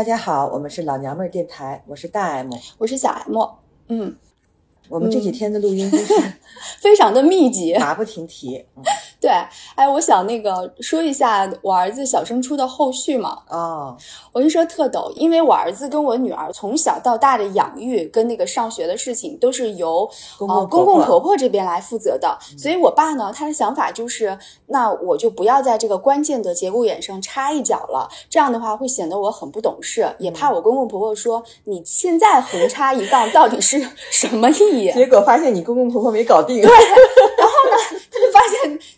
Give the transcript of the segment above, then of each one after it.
大家好，我们是老娘们儿电台，我是大 M，我是小 M，嗯，我们这几天的录音 非常的密集，马不停蹄。嗯对，哎，我想那个说一下我儿子小升初的后续嘛。哦，我跟你说特逗，因为我儿子跟我女儿从小到大的养育跟那个上学的事情都是由呃公公婆婆公公婆婆这边来负责的，所以我爸呢，他的想法就是，那我就不要在这个关键的节骨眼上插一脚了，这样的话会显得我很不懂事，也怕我公公婆婆说你现在横插一杠到底是 什么意义？结果发现你公公婆婆没搞定。他就发现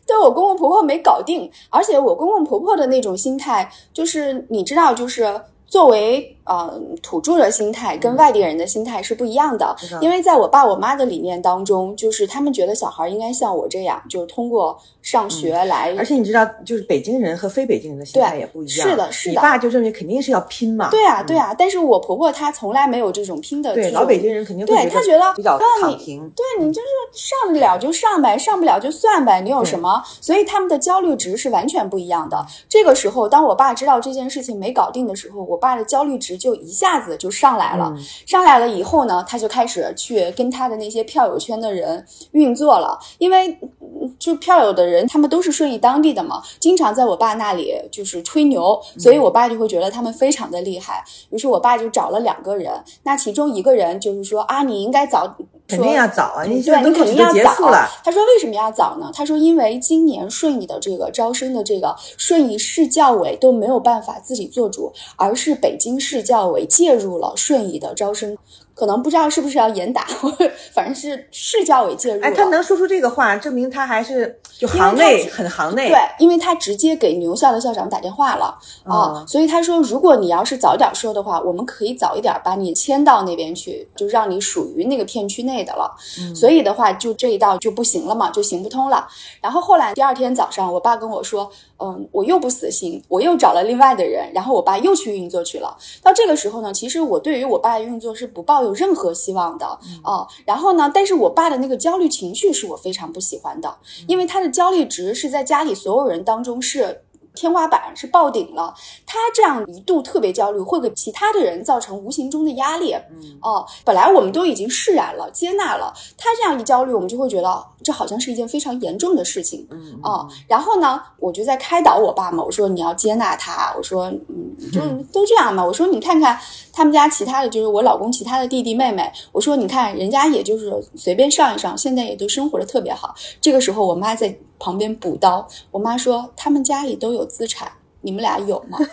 对我公公婆婆没搞定，而且我公公婆婆的那种心态，就是你知道，就是作为呃土著的心态跟外地人的心态是不一样的。因为在我爸我妈的理念当中，就是他们觉得小孩应该像我这样，就是通过上学来，而且你知道，就是北京人和非北京人的心态也不一样。是的是的你爸就认为肯定是要拼嘛。对啊对啊。但是我婆婆她从来没有这种拼的这对，种老北京人肯定会对她觉得比较躺平。对你就是上得了就上呗，上不了就算呗，你有什么？所以他们的焦虑值是完全不一样的。这个时候，当我爸知道这件事情没搞定的时候，我爸的焦虑值就一下子就上来了。嗯上来了以后呢，他就开始去跟他的那些票友圈的人运作了，因为嗯就票友的人他们都是顺义当地的嘛，经常在我爸那里就是吹牛，所以我爸就会觉得他们非常的厉害。于是我爸就找了两个人，那其中一个人就是说啊，你应该早。肯定要早啊！嗯你对你肯定要早了。。他说为什么要早呢？他说因为今年顺义的这个招生的这个顺义市教委都没有办法自己做主，而是北京市教委介入了顺义的招生。可能不知道是不是要严打，反正是市教委介入了。哎，他能说出这个话，证明他还是就行内很行内。对，因为他直接给牛校的校长打电话了啊、哦所以他说，如果你要是早点说的话，我们可以早一点把你迁到那边去，就让你属于那个片区内的了。嗯所以的话，就这一道就不行了嘛，就行不通了。然后后来第二天早上，我爸跟我说，嗯，我又不死心，我又找了另外的人，然后我爸又去运作去了。到这个时候呢，其实我对于我爸的运作是不抱有任何希望的啊、然后呢，但是我爸的那个焦虑情绪是我非常不喜欢的，因为他的焦虑值是在家里所有人当中是。天花板是爆顶了，他这样一度特别焦虑，会给其他的人造成无形中的压力。嗯哦，本来我们都已经释然了、接纳了，他这样一焦虑，我们就会觉得这好像是一件非常严重的事情。嗯哦，然后呢，我就在开导我爸嘛，我说你要接纳他，我说嗯，就 都这样嘛，我说你看看他们家其他的就是我老公其他的弟弟妹妹，我说你看人家也就是随便上一上，现在也都生活的特别好。这个时候我妈在旁边补刀，我妈说他们家里都有资产，你们俩有吗？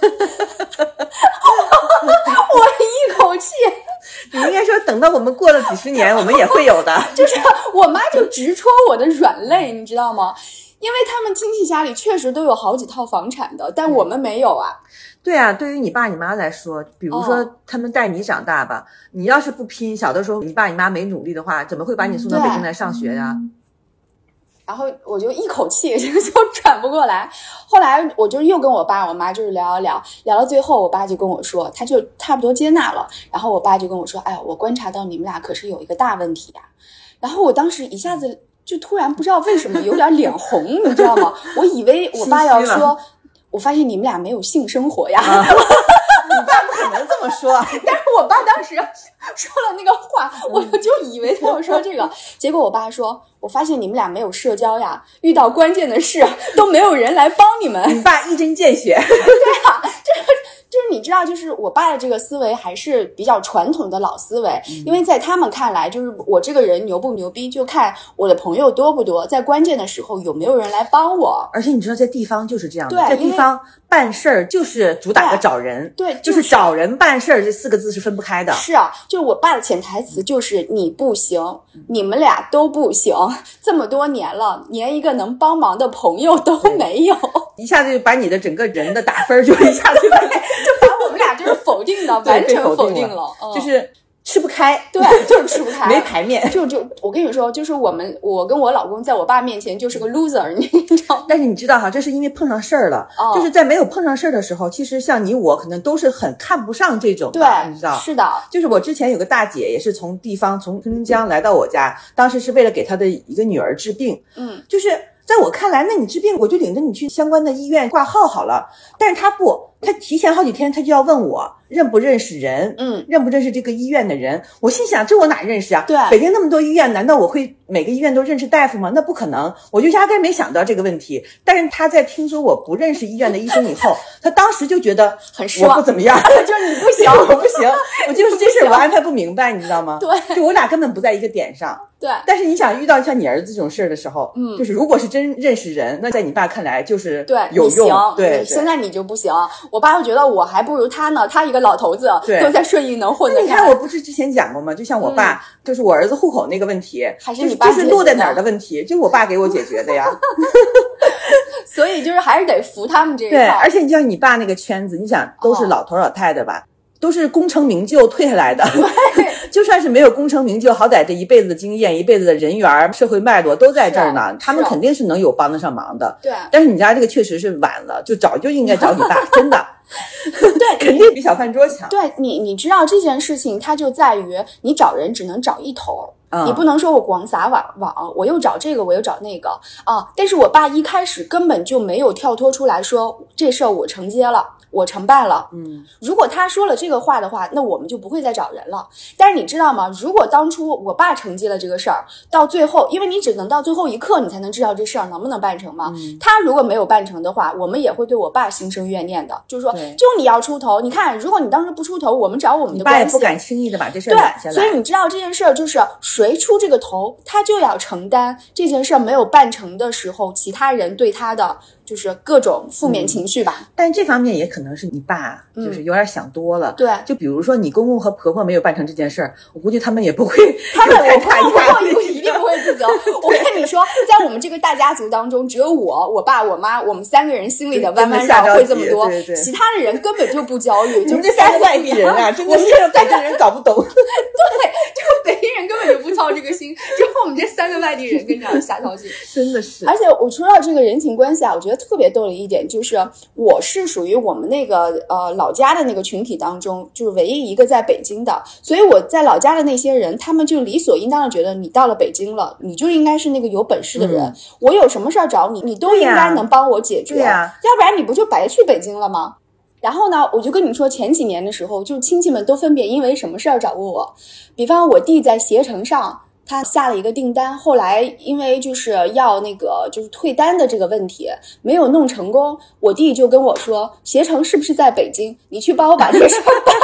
我一口气。你应该说，等到我们过了几十年，我们也会有的。就是我妈就直戳我的软肋，你知道吗？因为他们亲戚家里确实都有好几套房产的，但我们没有啊。对啊，对于你爸你妈来说，比如说哦他们带你长大吧，你要是不拼，小的时候你爸你妈没努力的话，怎么会把你送到北京来上学呀、然后我就一口气 就就转不过来。后来我就又跟我爸我妈就是聊聊聊，聊到最后，我爸就跟我说，他就差不多接纳了。然后我爸就跟我说：“哎呀，我观察到你们俩可是有一个大问题呀、然后我当时一下子就突然不知道为什么有点脸红，你知道吗？我以为我爸要说，我发现你们俩没有性生活呀。你爸不可能这么说。但是我爸当时说了那个话，我就以为他要说这个，结果我爸说：“我发现你们俩没有社交呀，遇到关键的事都没有人来帮你们。”你爸一针见血，就是你知道，就是我爸的这个思维还是比较传统的老思维，因为在他们看来，就是我这个人牛不牛逼，就看我的朋友多不多，在关键的时候有没有人来帮我。而且你知道，在地方就是这样的，对在地方办事儿就是主打个找人，对，就是找人办事儿这四个字是分不开的。是啊，就是我爸的潜台词就是你不行，你们俩都不行，这么多年了，连一个能帮忙的朋友都没有，一下子就把你的整个人的打分就 一下子我们俩就是否定的，完全否定了。就是吃不开，对，就是吃不开，没排面。就就我跟你说，就是我们我跟我老公在我爸面前就是个 loser，你知道？但是你知道哈，这是因为碰上事儿了，哦。就是在没有碰上事儿的时候，其实像你我可能都是很看不上这种的，对，你知道。是的，就是我之前有个大姐，也是从地方从黑龙江来到我家，当时是为了给她的一个女儿治病，嗯，就是在我看来，那你治病我就领着你去相关的医院挂号好了。但是他不，他提前好几天他就要问我认不认识人，嗯，认不认识这个医院的人。我心想，这我哪认识啊？对北京那么多医院，难道我会每个医院都认识大夫吗？那不可能，我就压根没想到这个问题。但是他在听说我不认识医院的医生以后，他当时就觉得很失望我不怎么样。就是你不行，我不行，我就是这事我安排不明白，你知道吗？对就我俩根本不在一个点上。对，但是你想遇到像你儿子这种事儿的时候，嗯就是如果是真认识人，那在你爸看来就是对，有用，，对你现。在你就不行。我爸会觉得我还不如他呢，他一个老头子对都在顺义能混得开。那你看，我不是之前讲过吗？就像我爸，就是我儿子户口那个问题，还是就是你爸就是落在哪儿的的问题，就是我爸给我解决的呀。所以就是还是得服他们这一对，而且你像你爸那个圈子，你想都是哦老头老太太吧，都是功成名就退下来的，就算是没有功成名就，好歹这一辈子的经验、一辈子的人缘、社会脉络都在这儿呢，他们肯定是能有帮得上忙的。对但是你家这个确实是晚了，就早就应该找你爸，真的，对，肯定比小饭桌强。对你，你知道这件事情，它就在于你找人只能找一头你不能说我广撒网网，我又找这个，我又找那个。啊！但是我爸一开始根本就没有跳脱出来说这事儿我承接了，我成败了。嗯，如果他说了这个话的话，那我们就不会再找人了。但是你知道吗？如果当初我爸承接了这个事儿，到最后，因为你只能到最后一刻，你才能知道这事儿能不能办成嘛。嗯他如果没有办成的话，我们也会对我爸心生怨念的，就是说，就你要出头。你看，如果你当时不出头，我们找我们你爸也的关系，不敢轻易的把这事儿揽下对，所以。你知道这件事儿就是谁出这个头，他就要承担这件事儿没有办成的时候，其他人对他的就是各种负嗯面情绪吧。但这方面也可能是你爸就是有点想多了。嗯对就比如说你公公和婆婆没有办成这件事儿，我估计他们也不会他们有太我大压力婆婆不一定不会自责。我跟你说，在我们这个大家族当中，只有我、我爸、我妈，我们三个人心里的弯弯绕会这么多，对对对其他的人根本就不焦虑。你就们这三个外地人啊，真的是北京人搞不懂。对，就北京人根本就不操这个心，只有我们这三个外地人跟这样瞎操心。真的是，而且我说到这个人情关系啊，我觉得特别逗的一点就是，我是属于我们那个呃老家的那个群体当中，就是唯一一个在北京的，所以我在老家的那些人，他们就理所应当的觉得你到了北京了，你就应该是那个有本事的人，嗯我有什么事儿找你，你都应该能帮我解决，要不然你不就白去北京了吗？然后呢，我就跟你说，前几年的时候，就亲戚们都分别因为什么事儿找过我，比方我弟在携程上。他下了一个订单，后来因为就是要那个就是退单的这个问题没有弄成功，我弟就跟我说：“携程是不是在北京？你去帮我把这个事儿办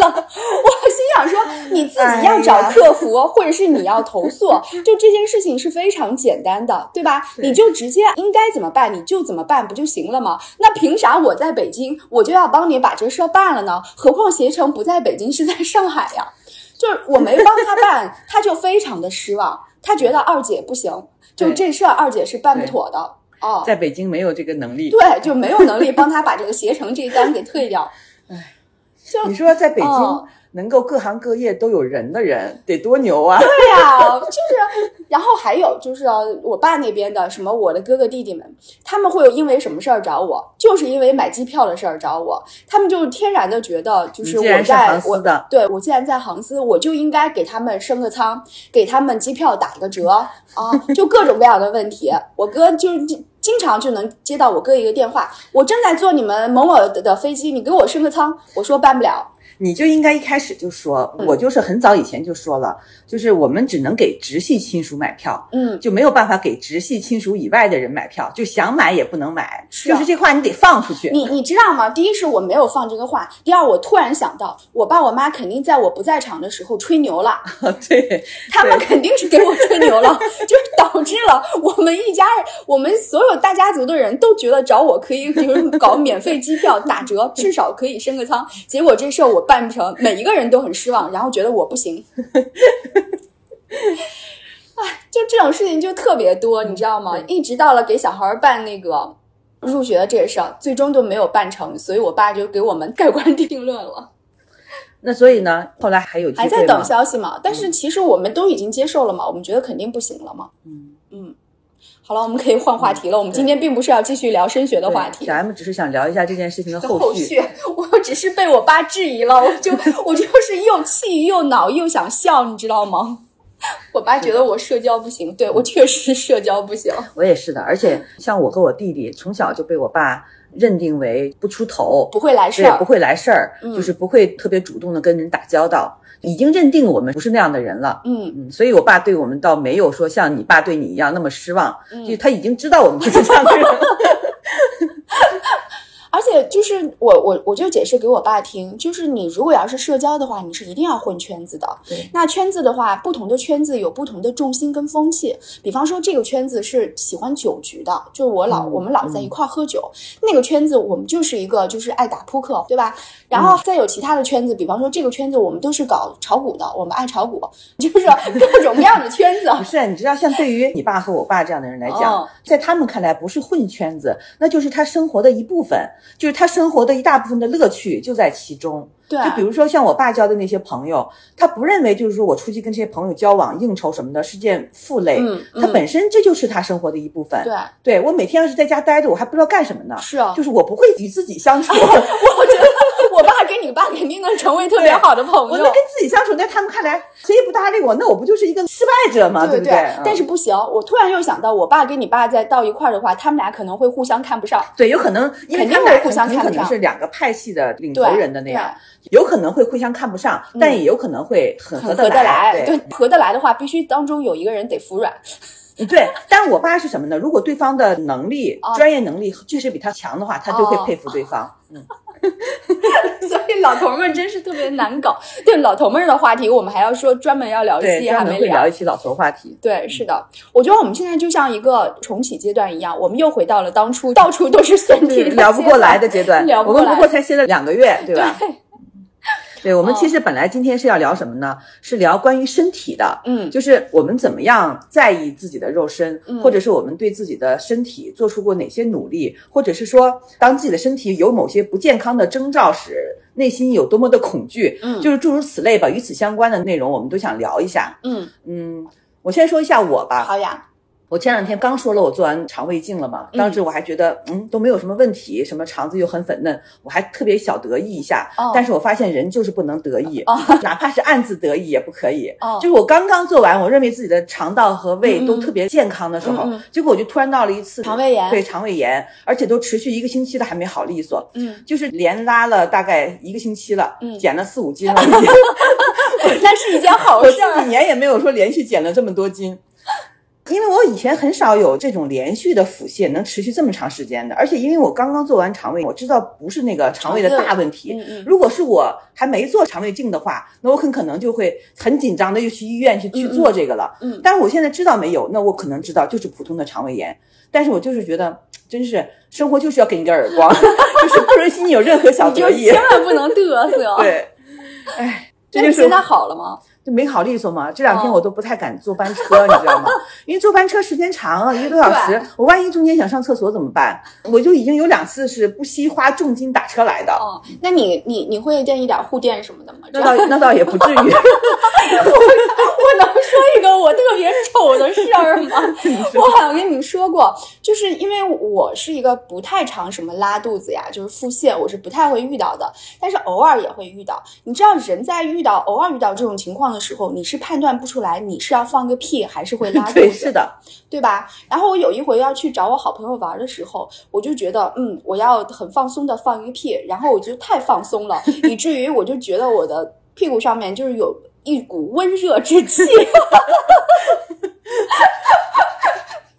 了。”我心想说：“你自己要找客服，或者是你要投诉，就这件事情是非常简单的，对吧？你就直接应该怎么办你就怎么办不就行了吗？那凭啥我在北京我就要帮你把这事儿办了呢？何况携程不在北京，是在上海呀。”就是我没帮他办，他就非常的失望，他觉得二姐不行，就这事儿二姐是办不妥的哦。在北京没有这个能力。对，就没有能力帮他把这个携程这一单给退掉。唉，就你说在北京嗯能够各行各业都有人的人，得多牛啊！对呀、就是，然后还有就是我爸那边的什么我的哥哥弟弟们，他们会有因为什么事儿找我，就是因为买机票的事儿找我，他们就天然的觉得就是我在我对我既然在航司，我就应该给他们升个舱，给他们机票打个折啊，就各种各样的问题。我哥就是经常就能接到我哥一个电话，我正在坐你们某某的的飞机，你给我升个舱，我说办不了。你就应该一开始就说，嗯我就是很早以前就说了，就是我们只能给直系亲属买票，嗯，就没有办法给直系亲属以外的人买票，就想买也不能买，是啊就是这话你得放出去。你你知道吗？第一是我没有放这个话，第二我突然想到，我爸我妈肯定在我不在场的时候吹牛了，对，他们肯定是给我吹牛了，就是导致了我们一家人，我们所有大家族的人都觉得找我可以就是搞免费机票打折，至少可以升个舱。结果这事儿我办不成，每一个人都很失望，然后觉得我不行。哎，就这种事情就特别多，你知道吗？一直到了给小孩办那个入学的这事儿，最终都没有办成，所以我爸就给我们盖棺定论了。那所以呢，后来还有还在等消息嘛？但是其实我们都已经接受了嘛，我们觉得肯定不行了嘛。嗯嗯，好了，我们可以换话题了。我们今天并不是要继续聊升学的话题。对咱们只是想聊一下这件事情的的后后续，我只是被我爸质疑了，我就 我就是又气又恼又想笑，你知道吗？我爸觉得我社交不行，对我确实社交不行。我也是的，而且像我和我弟弟从小就被我爸认定为不出头，不会来事儿，对不会来事儿，嗯就是不会特别主动的跟人打交道，已经认定我们不是那样的人了。嗯嗯，所以我爸对我们倒没有说像你爸对你一样那么失望，嗯就他已经知道我们不是这样的人了。而且就是我我我就解释给我爸听，就是你如果要是社交的话，你是一定要混圈子的。对那圈子的话，不同的圈子有不同的重心跟风气。比方说，这个圈子是喜欢酒局的，就我老、嗯我们老在一块儿喝酒。那个圈子我们就是一个就是爱打扑克，对吧？然后再有其他的圈子，比方说这个圈子我们都是搞炒股的，我们爱炒股，就是 各种各样的圈子。不是，你知道，像对于你爸和我爸这样的人来讲，哦在他们看来不是混圈子，那就是他生活的一部分，就是他生活的一大部分的乐趣就在其中。对，就比如说像我爸交的那些朋友，他不认为就是说我出去跟这些朋友交往、应酬什么的是件负累，嗯嗯他本身这就是他生活的一部分。对，对我每天要是在家待着，我还不知道干什么呢。是啊就是我不会与自己相处，我觉得我爸跟你爸肯定能成为特别好的朋友。我能跟自己相处，在他们看来，谁也不搭理我，那我不就是一个失败者吗？对不对？嗯但是不行，我突然又想到，我爸跟你爸再到一块儿的话，他们俩可能会互相看不上。对，有可能因为肯定他们俩会互相看不上是两个派系的领头人的那样，有可能会互相看不上，嗯但也有可能会很合得来，对对，合得来的话，必须当中有一个人得服软。对，但我爸是什么呢？如果对方的能力、哦专业能力确实比他强的话，他就会哦佩服对方。嗯，所以老头们真是特别难搞。对老头们的话题，我们还要说专门要聊一对，期，还没专门会聊一期老头话题。对，是的，我觉得我们现在就像一个重启阶段一样，我们又回到了当初到处都是选题对，的聊不过来的阶阶段，聊不过来我们不过才歇了两个月，对吧？对，对，我们哦其实本来今天是要聊什么呢？是聊关于身体的，嗯就是我们怎么样在意自己的肉身，嗯或者是我们对自己的身体做出过哪些努力，或者是说，当自己的身体有某些不健康的征兆时，内心有多么的恐惧，嗯就是诸如此类吧。与此相关的内容，我们都想聊一下。嗯，嗯，我先说一下我吧。好呀，我前两天刚说了，我做完肠胃镜了嘛，当时我还觉得嗯都没有什么问题，什么肠子又很粉嫩，我还特别小得意一下。哦但是我发现人就是不能得意，哦哪怕是暗自得意也不可以。哦就是我刚刚做完，我认为自己的肠道和胃都特别健康的时候，嗯嗯结果我就突然闹了一次肠胃炎对肠胃炎，而且都持续一个星期了还没好利索。嗯，就是连拉了大概一个星期了，嗯减了四五斤了 已经。那是一件好事我这事几。年也没有说连续减了这么多斤，因为我以前很少有这种连续的腹泻能持续这么长时间的，而且因为我刚刚做完肠胃，我知道不是那个肠胃的大问题。嗯嗯如果是我还没做肠胃镜的话，那我很可能就会很紧张的又去医院去去做这个了。嗯嗯但是我现在知道没有，那我可能知道就是普通的肠胃炎，但是我就是觉得。真是生活就是要给你点耳光，就是不允许你有任何小得意。千万不能嘚瑟。对，哎，这就是现在好了吗？就没好利索嘛。这两天哦我都不太敢坐班车，你知道吗？因为坐班车时间长啊，一个多小时，我万一中间想上厕所怎么办？我就已经有两次是不惜花重金打车来的，哦，那你你你会垫一点护垫什么的吗？那倒那倒也不至于。我能说一个我特别丑的事儿吗？我好像跟你们说过，就是因为我是一个不太常什么拉肚子呀，就是腹泻，我是不太会遇到的，但是偶尔也会遇到。你知道，人在遇到偶尔遇到这种情况的时候，你是判断不出来你是要放个屁还是会拉肚，子，是的，对吧？然后我有一回要去找我好朋友玩的时候，我就觉得，嗯，我要很放松的放一个屁，然后我就太放松了，以至于我就觉得我的屁股上面就是有一股温热之气，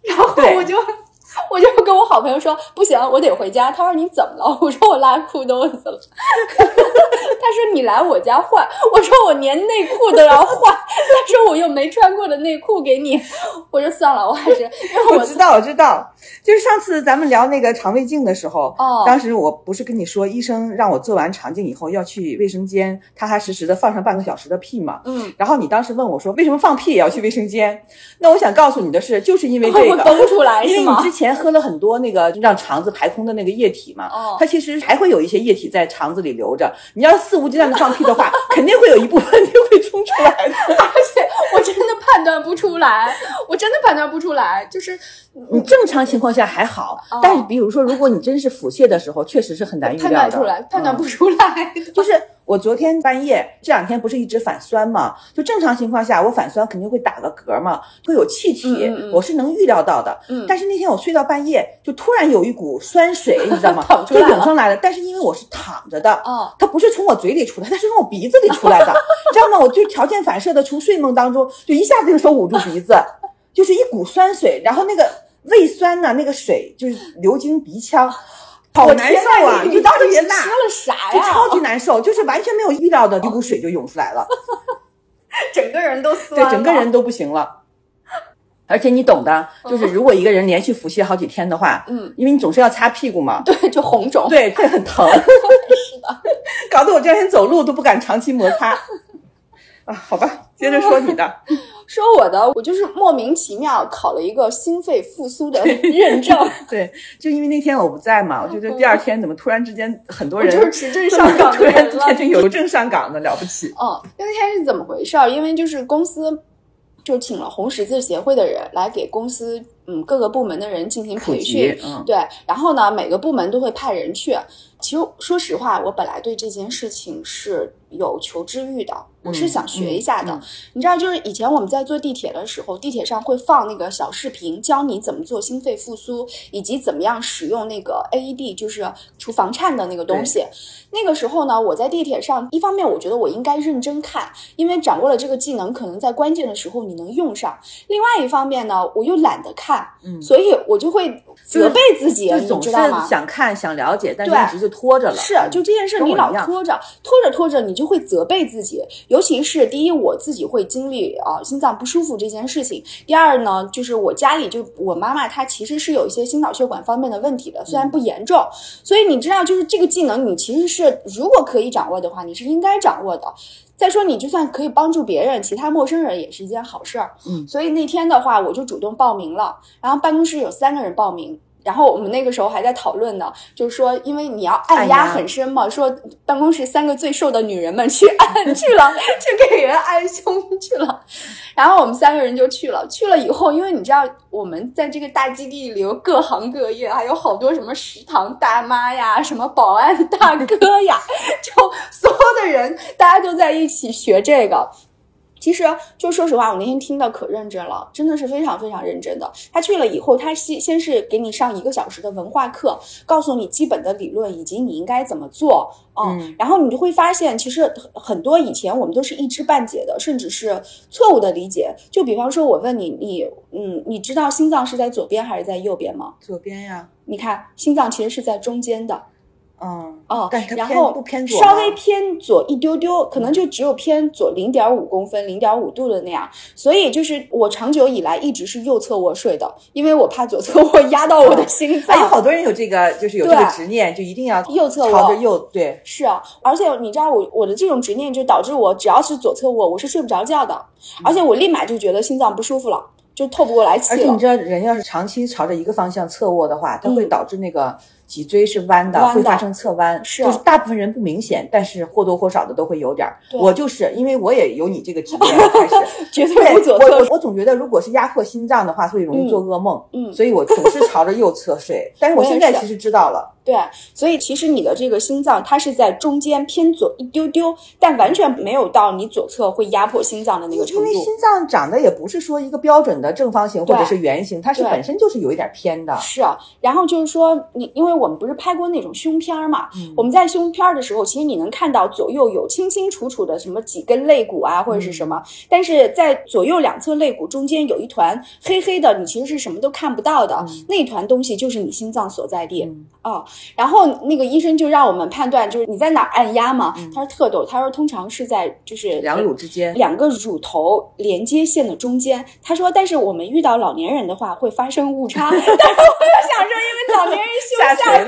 然后我就。我就跟我好朋友说不行，我得回家。他说你怎么了？我说我拉裤兜子了。他说你来我家换。我说我连内裤都要换。他说我又没穿过的内裤给你。我说算了，我还是因为我我知道，我知道，就是上次咱们聊那个肠胃镜的时候，哦当时我不是跟你说，医生让我做完肠镜以后要去卫生间踏踏实实的放上半个小时的屁嘛。嗯，然后你当时问我说，为什么放屁也要去卫生间？那我想告诉你的是，就是因为 这个。会崩出来因为你之？前喝了很多那个让肠子排空的那个液体嘛，哦它其实还会有一些液体在肠子里留着。你要肆无忌惮的放屁的话，肯定会有一部分就会冲出来的。而且我真的判断不出来，我真的判断不出来，就是你正常情况下还好，哦但是比如说，如果你真是腹泻的时候，确实是很难预料的。判断出来，判断嗯不出来的。就是我昨天半夜这两天不是一直反酸嘛？就正常情况下，我反酸肯定会打个嗝嘛，会有气体，嗯嗯嗯我是能预料到的。嗯但是那天我睡到半夜，就突然有一股酸水，你知道吗 就涌上来了。但是因为我是躺着的，哦，它不是从我嘴里出来，它是从我鼻子里出来的，你知道吗？我就条件反射的从睡梦当中就一下子用手捂住鼻子，就是一股酸水，然后那个胃酸呢，那个水就是流经鼻腔，好难受啊！你就特别辣，吃了啥呀？就超级难受，就是完全没有预料的一股水就涌出来了，整个人都酸对，整个人都不行了。而且你懂的，就是如果一个人连续腹泻好几天的话，嗯，因为你总是要擦屁股嘛，对，就红肿。对，会很疼，是的，搞得我这两天走路都不敢长期摩擦。啊，好吧，接着说你的。说我的，我就是莫名其妙考了一个心肺复苏的 认证，对，就因为那天我不在嘛，我就觉得第二天怎么突然之间很多人就是持证上岗突然的人了。变成邮政上岗的，了不起。嗯，那天是怎么回事儿？因为就是公司就请了红十字协会的人来给公司嗯各个部门的人进行培训，，嗯，对，然后呢，每个部门都会派人去。其实说实话，我本来对这件事情是有求知欲的，我是想学一下的。嗯嗯你知道，就是以前我们在坐地铁的时候，地铁上会放那个小视频，教你怎么做心肺复苏，以及怎么样使用那个 AED，就是除房颤的那个东西。那个时候呢，我在地铁上，一方面我觉得我应该认真看，因为掌握了这个技能，可能在关键的时候你能用上。另外一方面呢，我又懒得看，嗯所以我就会责备自己，你知道吗？想看想了解，但是对一直就拖着了。是，就这件事你老拖着，拖着拖着，你就会责备自己。尤其是第一，我自己会经历啊、心脏不舒服这件事情；第二呢，就是我家里就我妈妈她其实是有一些心脑血管方面的问题的，虽然不严重。所以你知道，就是这个技能，你其实是如果可以掌握的话，你是应该掌握的。再说，你就算可以帮助别人，其他陌生人也是一件好事儿。嗯所以那天的话，我就主动报名了，然后办公室有三个人报名。然后我们那个时候还在讨论呢，就是说，因为你要按压很深嘛，说办公室三个最瘦的女人们去按去了，去给人按胸去了。然后我们三个人就去了，去了以后，因为你知道我们在这个大基地里有各行各业，还有好多什么食堂大妈呀，什么保安大哥呀，就所有的人大家都在一起学这个。其实，就说实话，我那天听的可认真了，真的是非常非常认真的。他去了以后，他先先是给你上一个小时的文化课，告诉你基本的理论以及你应该怎么做，嗯然后你就会发现，其实很多以前我们都是一知半解的，甚至是错误的理解。就比方说，我问你，你嗯，你知道心脏是在左边还是在右边吗？左边呀，你看，心脏其实是在中间的。嗯，哦然后不偏左稍微偏左一丢丢，可能就只有偏左零点五公分、零点五度的那样。所以就是我长久以来一直是右侧卧睡的，因为我怕左侧卧压到我的心脏。还有好多人有这个，就是有这个执念，就一定要右侧卧朝着右，对，是啊，而且你知道我我的这种执念就导致我只要是左侧卧，我是睡不着觉的，而且我立马就觉得心脏不舒服了，就透不过来气而且你。知道，人要是长期朝着一个方向侧卧的话，它会嗯导致那个脊椎是弯的，弯的会发生侧弯。是啊就是大部分人不明显，但是或多或少的都会有点儿。我就是因为我也有你这个疾病 开始。绝对对，不左我我。我总觉得，如果是压迫心脏的话，会容易做噩梦，嗯，所以我总是朝着右侧睡。但是我现在其实知道了，对，所以其实你的这个心脏它是在中间偏左一丢丢，但完全没有到你左侧会压迫心脏的那个程度。因为心脏长得也不是说一个标准的正方形或者是圆形，它是本身就是有一点偏的。是啊，然后就是说你，因为我们不是拍过那种胸片儿嘛，嗯我们在胸片儿的时候，其实你能看到左右有清清楚楚的什么几根肋骨啊，或者是什么，但是在左右两侧肋骨中间有一团黑黑的，你其实是什么都看不到的，那团东西就是你心脏所在地。啊哦，然后那个医生就让我们判断，就是你在哪儿按压嘛。他说特逗，他说通常是在就是两乳之间，两个乳头连接线的中间。他说，但是我们遇到老年人的话会发生误差。但是我又想说，因为老年人胸下下垂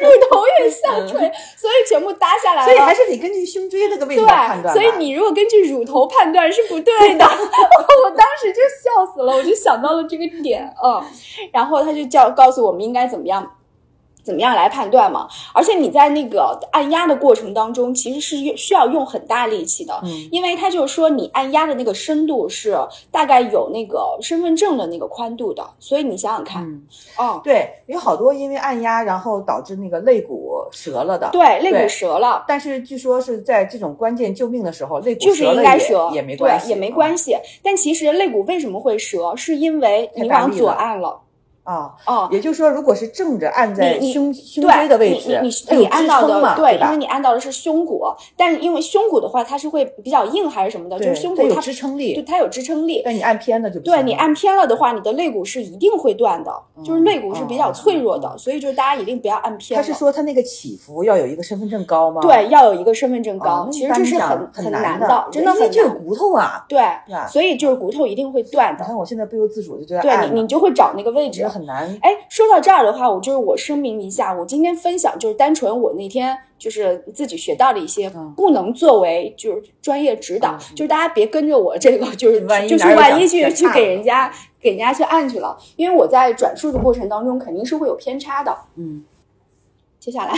乳头也下垂，所以全部搭下来了。所以还是得根据胸椎那个位置来判对，断。所以你如果根据乳头判断是不对的，我当时就笑死了，我就想到了这个点，嗯，然后他就叫告诉我们应该怎么样。怎么样来判断嘛？而且你在那个按压的过程当中，其实是需要用很大力气的，嗯。因为它就是说你按压的那个深度是大概有那个身份证的那个宽度的，所以你想想看，嗯，哦，对，有好多因为按压，然后导致那个肋骨折了的。，对，肋骨折了。但是据说是在这种关键救命的时候，肋骨就是应该折，也没关系，对，也没关系。系。但其实肋骨为什么会折，是因为你往左按了，啊。哦，也就是说，如果是正着按在胸胸，椎的位置，你你你按到的对，因为？你按到的是胸骨，但是因为胸骨的话，它是会比较硬还是什么的，就是胸骨它有支撑力，对它有支撑力。但你按偏了就不对你按偏了的话，你的肋骨是一定会断的，就是肋骨是比较脆弱的，所以就是大家一定不要按偏了。他是说他那个起伏要有一个身份证高吗？对，要有一个身份证哦，高，那其实这是很很难的，真的很。骨头啊。对所以就是骨头一定会断的。你看我现在不由自主的就在对你，你就会找那个位置觉得。很难。哎，说到这儿的话，我就是我声明一下，我今天分享就是单纯我那天就是自己学到的一些嗯，不能作为就是专业指导，嗯就是大家别跟着我这个，就是万一就是万一去去给人家给人家去按去了，因为我在转述的过程当中肯定是会有偏差的。嗯，接下来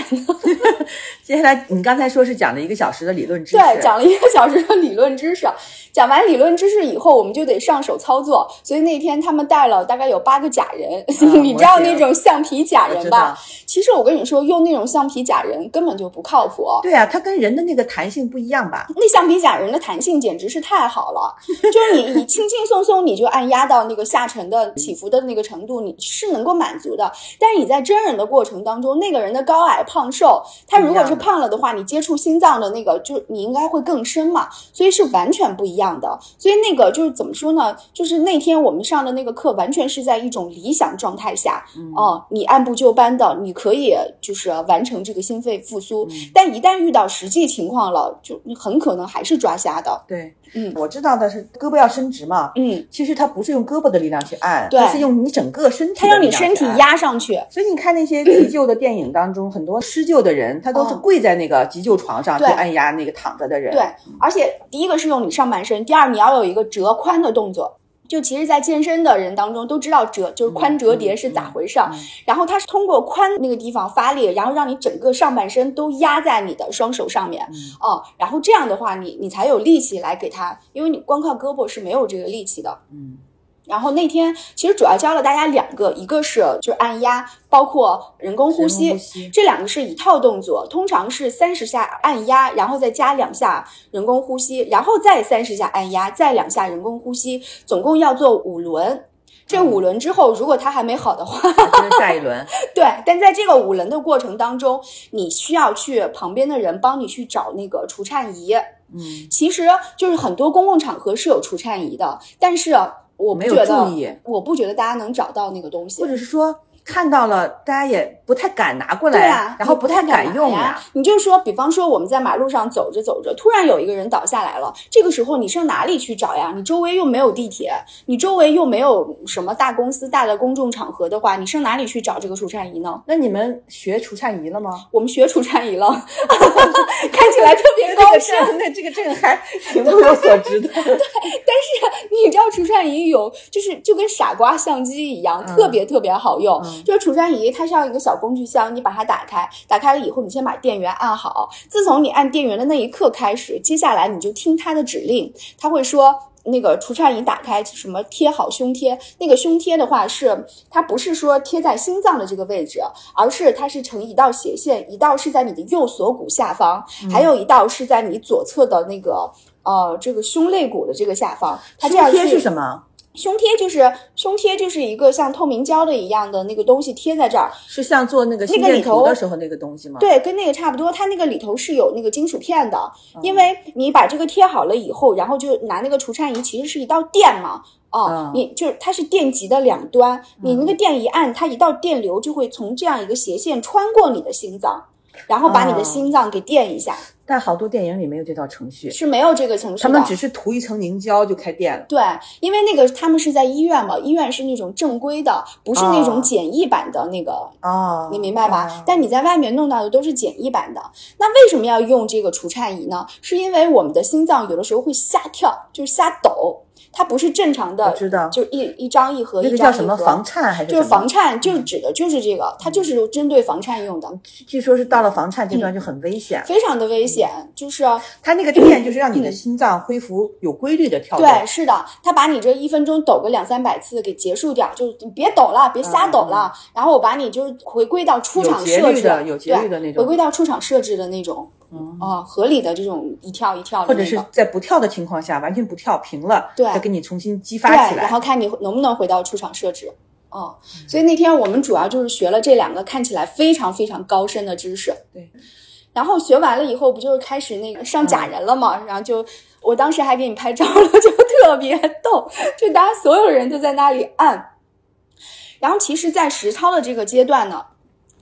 接下来你刚才说是讲了一个小时的理论知识，对，讲了一个小时的理论知识，讲完理论知识以后，我们就得上手操作。所以那天他们带了大概有八个假人，你知道那种橡皮假人吧？。其实我跟你说，用那种橡皮假人根本就不靠谱。对啊，它跟人的那个弹性不一样吧？那橡皮假人的弹性简直是太好了，就是你你轻轻松松你就按压到那个下沉的起伏的那个程度，你是能够满足的。但是你在真人的过程当中，那个人的高矮胖瘦，他如果是胖了的话，你接触心脏的那个就你应该会更深嘛，所以是完全不一样的。所以那个就是怎么说呢？就是那天我们上的那个课，完全是在一种理想状态下，嗯哦，你按部就班的，你可以就是完成这个心肺复苏。嗯但一旦遇到实际情况了，就你很可能还是抓瞎的。对，嗯我知道的是胳膊要伸直嘛，嗯，其实它不是用胳膊的力量去按，对它是用你整个身体，它让你身体。压上去。所以你看那些急救的电影当中，很多施救的人，他都是嗯跪在那个急救床上去按压那个躺着的人。对，而且第一个是用你上半身，第二你要有一个折髋的动作。就其实，在健身的人当中都知道折就是髋折叠是咋回事儿，嗯。然后它是通过髋那个地方发力，然后让你整个上半身都压在你的双手上面，嗯。哦，然后这样的话你你才有力气来给它，因为你光靠胳膊是没有这个力气的。嗯，然后那天其实主要教了大家两个，一个是就是按压，包括人工呼吸，呼吸这两个是一套动作，通常是三十下按压，然后再加两下人工呼吸，然后再三十下按压，再两下人工呼吸，总共要做五轮。这五轮之后，如果他还没好的话，就是下一轮。对，但在这个五轮的过程当中，你需要去旁边的人帮你去找那个除颤仪。嗯，其实就是很多公共场合是有除颤仪的，但是我没有注意，我不觉得大家能找到那个东西或。者是说看到了，大家也不太敢拿过来，对啊，然后不太敢用呀呀。。你就说，比方说我们在马路上走着走着，突然有一个人倒下来了，这个时候你上哪里去找呀？你周围又没有地铁，你周围又没有什么大公司、大的公众场合的话，你上哪里去找这个除颤仪呢？那你们学除颤仪了吗？我们学除颤仪了，看起来特别高深。那这个这个还挺物有所值的。对，但是你知道除颤仪有，就是就跟傻瓜相机一样，嗯特别特别好用。嗯就是除颤仪，它像一个小工具箱，你把它打开，打开了以后，你先把电源按好。自从你按电源的那一刻开始，接下来你就听它的指令，它会说。那个除颤仪打开，什么贴好胸贴？那个胸贴的话是，它不是说贴在心脏的这个位置，而是它是呈一道斜线，一道是在你的右锁骨下方，还有一道是在你左侧的那个呃这个胸肋骨的这个下方。它这样胸贴是什么？胸贴就是胸贴，就是一个像透明胶的一样的那个东西贴在这儿，是像做那个心电那个里头图的时候那个东西吗？，对，跟那个差不多。它那个里头是有那个金属片的，嗯因为你把这个贴好了以后，然后就拿那个除颤仪，其实是一道电嘛。哦，嗯你就是它是电极的两端，你那个电一按，它一道电流就会从这样一个斜线穿过你的心脏，然后把你的哦心脏给电一下，但好多电影里没有这道程序，是没有这个程序的。他们只是涂一层凝胶就开电了。对，因为那个他们是在医院嘛，医院是那种正规的，不是那种哦简易版的那个哦，你明白吧？哦但你在外面弄到的都是简易版的。那为什么要用这个除颤仪呢？是因为我们的心脏有的时候会瞎跳，就是瞎抖。它不是正常的，知道就一一张一盒，那个一张一盒叫什么房颤还是就是房颤，就指的就是这个，它就是针对房颤用的，据说是到了房颤阶段就很危险。非常的危险。就是它那个电就是让你的心脏恢复有规律的跳动。对，是的，它把你这一分钟抖个两三百次给结束掉，就你别抖了，别瞎抖了，然后我把你就是回归到出场嗯有节设置律的有节律的对那种回归到出厂设置的那种，啊、合理的这种一跳一跳的或者，是在不跳的情况下，完全不跳平了，对再给你重新激发起对，来。然后看你能不能回到出厂设置。哦，所以那天我们主要就是学了这两个看起来非常非常高深的知识。对，然后学完了以后，不就是开始那个上假人了嘛？然后就我当时还给你拍照了，就特别逗，就大家所有人都在那里按。然后其实，在实操的这个阶段呢，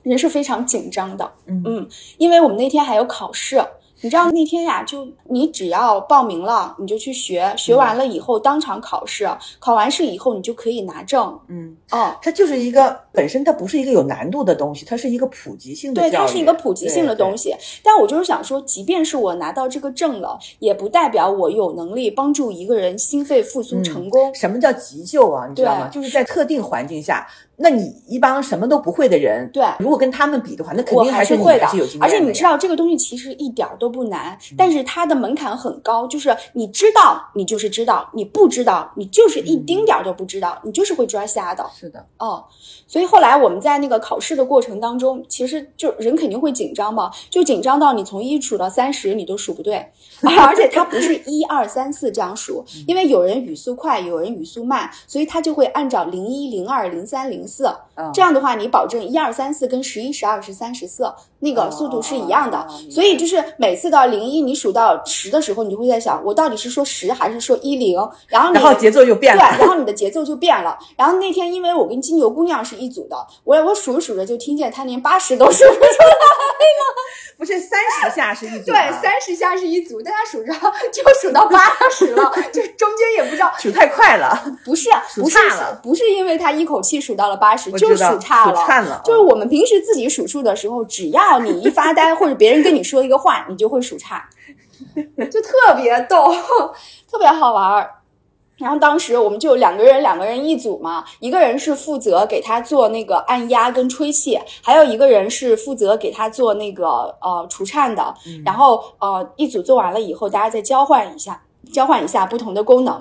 人是非常紧张的。嗯因为我们那天还有考试。你知道那天呀，就你只要报名了，你就去学，学完了以后当场考试，考完试以后你就可以拿证。嗯，哦，它就是一个本身它不是一个有难度的东西，它是一个普及性的对。它是一个普及性的东西。西。但我就是想说，即便是我拿到这个证了，也不代表我有能力帮助一个人心肺复苏成功。什么叫急救啊？你知道吗？就是在特定环境下，那你一帮什么都不会的人，对。如果跟他们比的话，那肯定还是会的。还是有经验，而且你知道，道这个东西其实一点儿都不难，但是它的门槛很高，就是你知道你就是知道，你不知道你就是一丁点儿都不知道，你就是会抓瞎的。是的，哦，所以后来我们在那个考试的过程当中，其实就人肯定会紧张嘛，就紧张到你从一数到三十你都数不对，而且它不是一二三四这样数，因为有人语速快，有人语速慢，所以他就会按照零一、零二、零三、零四嗯这样的话，你保证一二三四跟十一、十二、十三、十四那个速度是一样的所以就是每次到零一你数到十的时候，你就会在想，我到底是说十还是说一零？然后你然后节奏就变了对，然后你的节奏就变了。然后那天因为我跟金牛姑娘是一组的，我我数着数着就听见她连八十都数不出来。不是三十下是一组对，吗三十下是一组，但她数着就数到八十了，就中间也不知道。数太快了，不是数不是差了不是因为她一口气数到了八十，就数差了。差了就是我们平时自己数数的时候，只要你一发呆或者别人跟你说一个话，你就会数差，就特别逗，特别好玩儿。然后当时我们就两个人，两个人一组嘛，一个人是负责给他做那个按压跟吹气，还有一个人是负责给他做那个呃除颤的。然后呃一组做完了以后，大家再交换一下，交换一下不同的功能。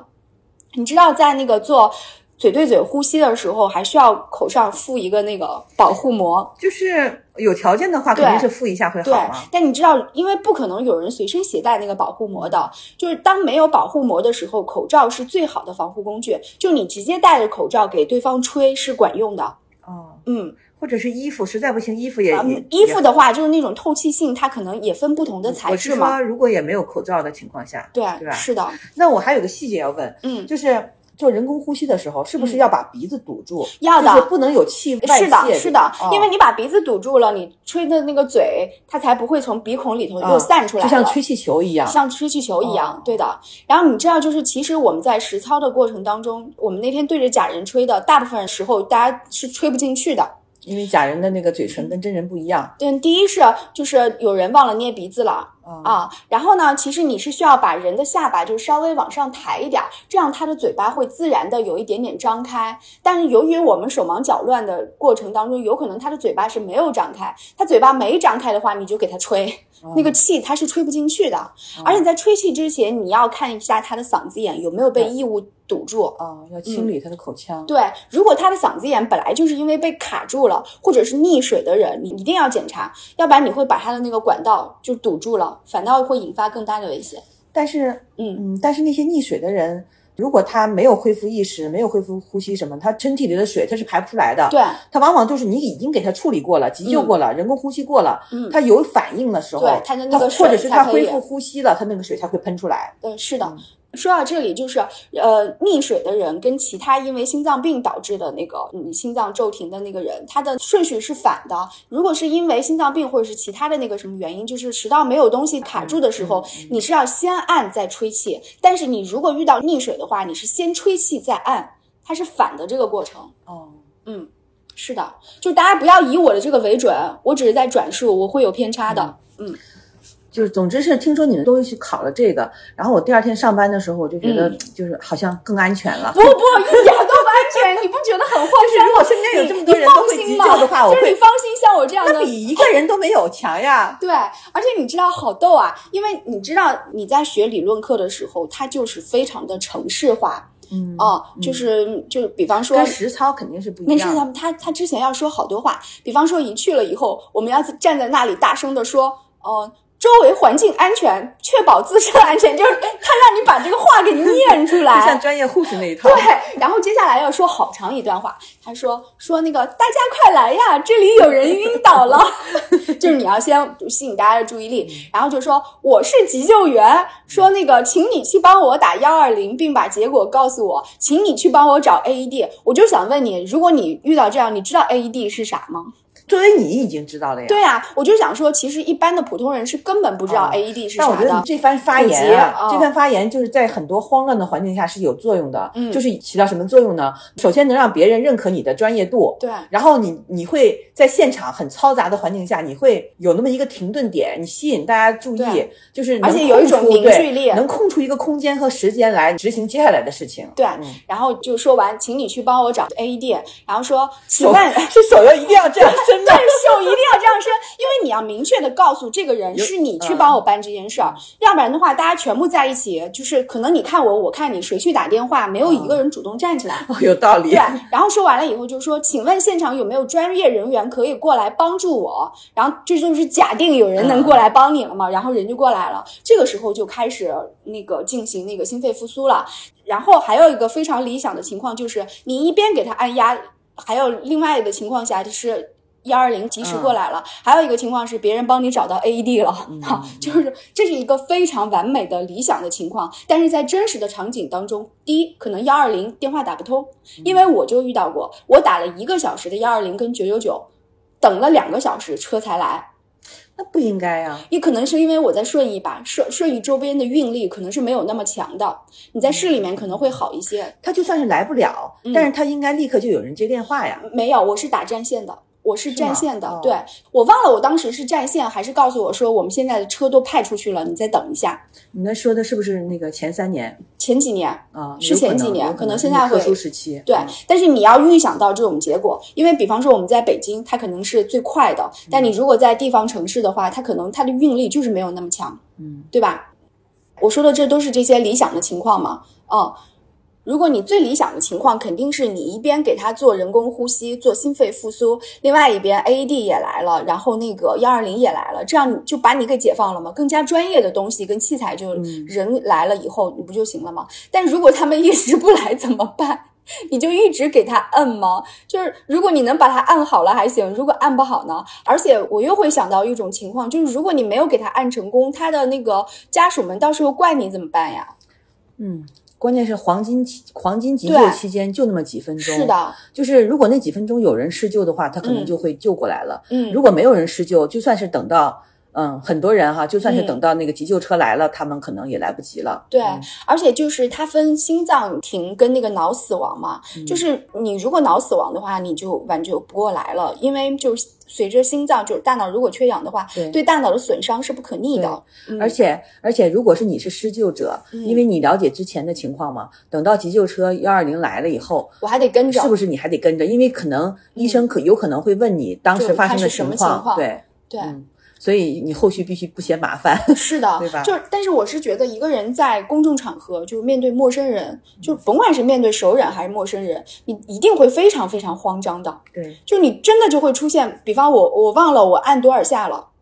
你知道在那个做嘴对嘴呼吸的时候，还需要口上敷一个那个保护膜。就是有条件的话，肯定是敷一下会好对嘛。，但你知道，因为不可能有人随身携带那个保护膜的，就是当没有保护膜的时候，口罩是最好的防护工具。就你直接戴着口罩给对方吹是管用的。哦，嗯，或者是衣服，实在不行，衣服也衣服的话，就是那种透气性，它可能也分不同的材质嘛我是。说，如果也没有口罩的情况下，对，对吧是的，那我还有个细节要问，嗯，就是做人工呼吸的时候，是不是要把鼻子堵住？要的就不能有气外泄。是的，是的，哦因为你把鼻子堵住了，你吹的那个嘴，它才不会从鼻孔里头又啊散出来。就像吹气球一样。像吹气球一样，哦对的。然后你知道，就是其实我们在实操的过程当中，我们那天对着假人吹的，大部分时候大家是吹不进去的。因为假人的那个嘴唇跟真人不一样对，第一是就是有人忘了捏鼻子了。啊。啊，然后呢，其实你是需要把人的下巴就稍微往上抬一点儿，这样他的嘴巴会自然的有一点点张开。但是由于我们手忙脚乱的过程当中，有可能他的嘴巴是没有张开，他嘴巴没张开的话，你就给他吹，那个气它是吹不进去的。而且在吹气之前，你要看一下他的嗓子眼有没有被异物堵住。哦，要清理他的口腔。对，如果他的嗓子眼本来就是因为被卡住了，或者是溺水的人，你一定要检查，要不然你会把他的那个管道就堵住了，反倒会引发更大的危险。但是，嗯嗯，但是那些溺水的人，如果他没有恢复意识，没有恢复呼吸什么，他身体里的水他是排不出来的。对，他往往就是你已经给他处理过了，急救过了，人工呼吸过了，嗯他有反应的时候，对他的那个或者是他恢复呼吸了，他那个水才会喷出来。对，是的。嗯说到这里，就是呃，溺水的人跟其他因为心脏病导致的那个你心脏骤停的那个人，他的顺序是反的。如果是因为心脏病或者是其他的那个什么原因，就是食道没有东西卡住的时候，你是要先按再吹气。但是你如果遇到溺水的话，你是先吹气再按，它是反的这个过程。哦，嗯，是的，就大家不要以我的这个为准，我只是在转述，我会有偏差的。嗯就是总之是听说你们都去考了这个，然后我第二天上班的时候，我就觉得嗯就是好像更安全了。不不，一点都不安全，你不觉得很慌就是如张吗？果身边有这么多你人都会急放心吗救的话，我会就是你放心，像我这样的那比一个人都没有强呀。对，而且你知道好逗啊，因为你知道你在学理论课的时候，它就是非常的程式化嗯哦、就是就是比方说跟实操肯定是不一那是。他们他他之前要说好多话，比方说一去了以后，我们要站在那里大声的说，呃，周围环境安全，确保自身安全，就是他让你把这个话给念出 就像。专业护士那一套。对，然后接下来要说好长一段话。他说说那个大家快来呀，这里有人晕倒了，就是你要先吸引大家的注意力，然后就说我是急救员，说那个请你去帮我打幺二零，并把结果告诉我，请你去帮我找 AED。我就想问你，如果你遇到这样，你知道 AED 是啥吗？作为你已经知道了呀。对呀、我就想说，其实一般的普通人是根本不知道哦 AED 是但我觉得你。这番发言这番发言就是在很多慌乱的环境下是有作用的。嗯就是起到什么作用呢？首先能让别人认可你的专业度。对然后你你会在现场很嘈杂的环境下，你会有那么一个停顿点，你吸引大家注意，就是而且有一种凝聚力能空出一个空间和时间来执行接下来的事情。对嗯，然后就说完，请你去帮我找 AED，然后说，请手问是手要一定要这样伸 的但。手一定要这样伸，因为你要明确的告诉这个人有是你去嗯帮我办这件事儿，要不然的话，大家全部在一起，就是可能你看我，我看你，谁去打电话，没有一个人主动站起来。哦，有道理。对，然后说完了以后就说，请问现场有没有专业人员可以过来帮助我？然后这就是假定有人能过来帮你了嘛，然后人就过来了，这个时候就开始那个进行那个心肺复苏了。然后还有一个非常理想的情况就是，你一边给他按压，还有另外的情况下就是。幺二零及时过来了，还有一个情况是别人帮你找到 AED 了，哈、就是这是一个非常完美的理想的情况。但是在真实的场景当中，第一，可能幺二零电话打不通，因为我就遇到过，我打了一个小时的幺二零跟九九九，等了两个小时车才来。那不应该呀。也可能是因为我在顺义吧，顺顺义周边的运力可能是没有那么强的，你在市里面可能会好一些。他就算是来不了，嗯但是他应该立刻就有人接电话呀。没有，我是打占线的。我是占线的，哦对我忘了我当时是占线，还是告诉我说我们现在的车都派出去了，你再等一下。你那说的是不是那个前三年前几年，啊？是前几年可能现在会殊时期。对嗯，但是你要预想到这种结果，因为比方说我们在北京，它可能是最快的，但你如果在地方城市的话，它可能它的运力就是没有那么强，嗯，对吧？我说的这都是这些理想的情况嘛，嗯。如果你最理想的情况，肯定是你一边给他做人工呼吸、做心肺复苏，另外一边 AED 也来了，然后那个幺二零也来了，这样就把你给解放了嘛。更加专业的东西跟器材就人来了以后，你不就行了吗？但如果他们一直不来怎么办？你就一直给他按吗？就是如果你能把它按好了还行，如果按不好呢？而且我又会想到一种情况，就是如果你没有给他按成功，他的那个家属们到时候怪你怎么办呀？嗯，关键是黄金期黄金急救期间就那么几分钟。是，的，就是如果那几分钟有人施救的话，他可能嗯就会救过来了。嗯，如果没有人施救，就算是等到嗯很多人哈，就算是嗯等到那个急救车来了，他们可能也来不及了。对嗯，而且就是它分心脏停跟那个脑死亡嘛，嗯就是你如果脑死亡的话，你就挽救不过来了，因为就是随着心脏就是大脑如果缺氧的话，对对大脑的损伤是不可逆的。嗯而且而且，如果是你是施救者，嗯因为你了解之前的情况嘛，等到急救车幺二零来了以后，我还得跟着，是不是你还得跟着？因为可能医生可有可能会问你当时发生的他是什么况，情况对，对。嗯，所以你后续必须不嫌麻烦。是的，对吧就，但是我是觉得一个人在公众场合，就是面对陌生人，就甭管是面对熟人还是陌生人，你一定会非常非常慌张的。对，就你真的就会出现，比方我我忘了我按多少下了，嗯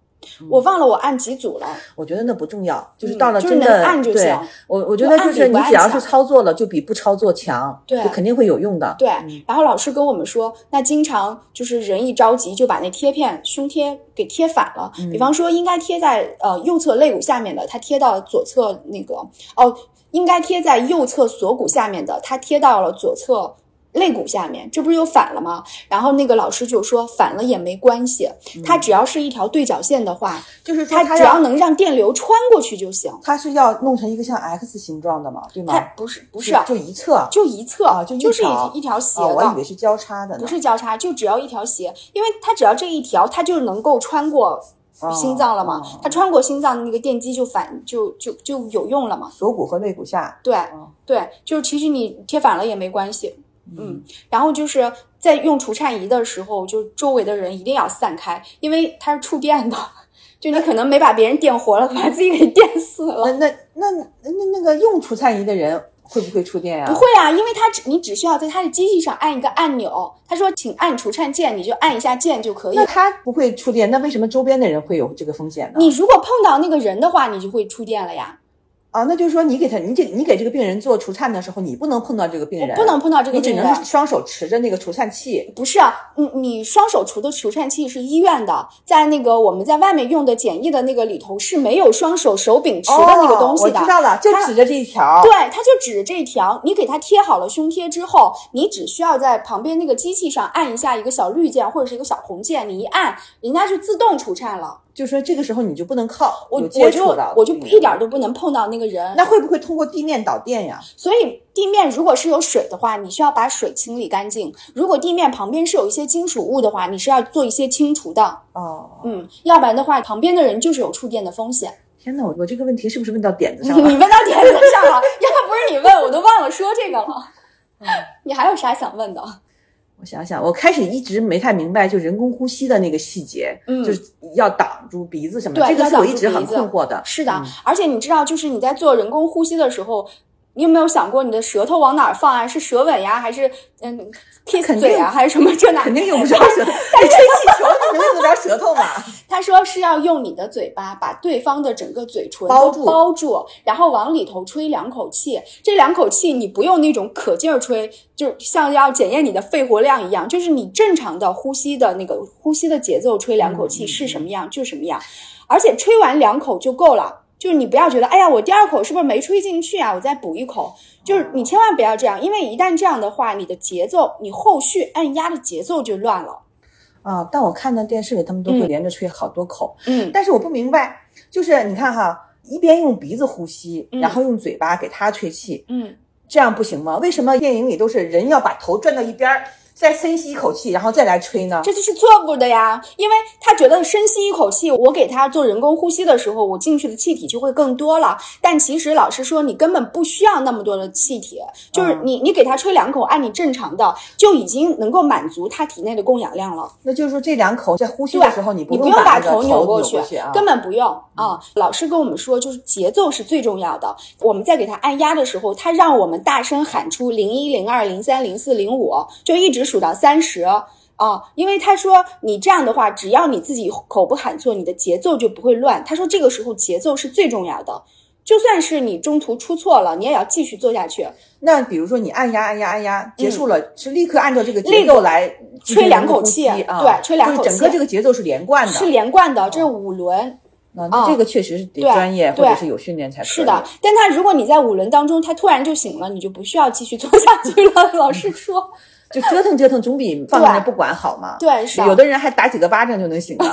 我忘了我按几组了，我觉得那不重要，就是嗯就是能到了真的、对按就行，我我觉得就是你只要是操作了，就比不操作强，对就肯定会有用的。对。嗯然后老师跟我们说，那经常就是人一着急就把那贴片胸贴给贴反了，嗯比方说应该贴在呃右侧肋骨下面的，它贴到左侧那个哦，应该贴在右侧锁骨下面的，它贴到了左侧。肋骨下面，这不是又反了吗？然后那个老师就说反了也没关系，它只要是一条对角线的话，就是说它它只要能让电流穿过去就行。它是要弄成一个像 X 形状的嘛，对吗？它不是不是就一侧就一侧啊，就一就是条一一条斜啊，我以的，为是交叉的呢。不是交叉，就只要一条斜，因为它只要这一条，它就能够穿过心脏了嘛，哦它穿过心脏那个电击就反就就就有用了嘛。锁骨和肋骨下。对哦对，就是其实你贴反了也没关系。嗯，然后就是在用除颤仪的时候，就周围的人一定要散开，因为它是触电的，就你可能没把别人电活了，把自己给电死了。那那那那那个用除颤仪的人会不会触电呀、不会啊，因为它只你只需要在它的机器上按一个按钮，他说请按除颤键，你就按一下键就可以那。他不会触电，那为什么周边的人会有这个风险呢？你如果碰到那个人的话，你就会触电了呀。啊，那就是说你给他，你给你给这个病人做除颤的时候，你不能碰到这个病人，不能碰到这个病人你只能是双手持着那个除颤器。不是啊，你你双手除的除颤器是医院的，在那个我们在外面用的简易的那个里头是没有双手手柄持的那个东西的。哦、我知道了，就指着这一条。对，他就指着这一条，你给他贴好了胸贴之后，你只需要在旁边那个机器上按一下一个小绿键或者是一个小红键，你一按，人家就自动除颤了。就说这个时候你就不能靠我我就我就一点都不能碰到那个人。那会不会通过地面导电呀？所以地面如果是有水的话，你需要把水清理干净；如果地面旁边是有一些金属物的话，你是要做一些清除的。哦，嗯，要不然的话，旁边的人就是有触电的风险。天哪，我我这个问题是不是问到点子上了？你问到点子上了，要不是你问，我都忘了说这个了。你还有啥想问的？我想想，我开始一直没太明白，就人工呼吸的那个细节，嗯就是要挡住鼻子什么的，对这个是我一直很困惑的。是的，嗯而且你知道，就是你在做人工呼吸的时候，你有没有想过你的舌头往哪儿放啊？是舌吻呀，还是嗯 kiss 嘴啊，还是什么这那？肯定用不 着舌头，你吹气球用得着舌头吗？他说是要用你的嘴巴把对方的整个嘴唇包住包住，然后往里头吹两口气。这两口气你不用那种可劲儿吹，就像要检验你的肺活量一样，就是你正常的呼吸的那个呼吸的节奏，吹两口气嗯是什么样就什么样，而且吹完两口就够了。就是你不要觉得，哎呀，我第二口是不是没吹进去啊？我再补一口。就是你千万不要这样，因为一旦这样的话，你的节奏，你后续按压的节奏就乱了。啊，但我看到电视里他们都会嗯连着吹好多口，嗯，但是我不明白，就是你看哈，一边用鼻子呼吸，嗯然后用嘴巴给他吹气，嗯。这样不行吗？为什么电影里都是人要把头转到一边儿，再深吸一口气，然后再来吹呢？这就是错误的呀，因为他觉得深吸一口气，我给他做人工呼吸的时候，我进去的气体就会更多了。但其实老师说，你根本不需要那么多的气体，就是嗯你你给他吹两口，按你正常的就已经能够满足他体内的供氧量了。那就是说这两口在呼吸的时候，你你用用把头那个扭扭过去，啊，根本不用啊。老师跟我们说，就是节奏是最重要的。我们在给他按压的时候，他让我们大声喊出零一、零二、零三、零四、零五，就一直数到三十。啊，因为他说你这样的话，只要你自己口不喊错，你的节奏就不会乱。他说这个时候节奏是最重要的，就算是你中途出错了，你也要继续做下去，那比如说你按压按压按压，结束了、是立刻按照这个节奏来吹两口气啊，对吹两口就是整个这个节奏是连贯的，是连贯的，这是五轮。啊，那这个确实是得专业或者是有训练才可以。是的，但他如果你在五轮当中，他突然就醒了，你就不需要继续做下去了。老师说，就折腾折腾总比放在那不管好嘛。对，是啊有的人还打几个巴掌就能醒了，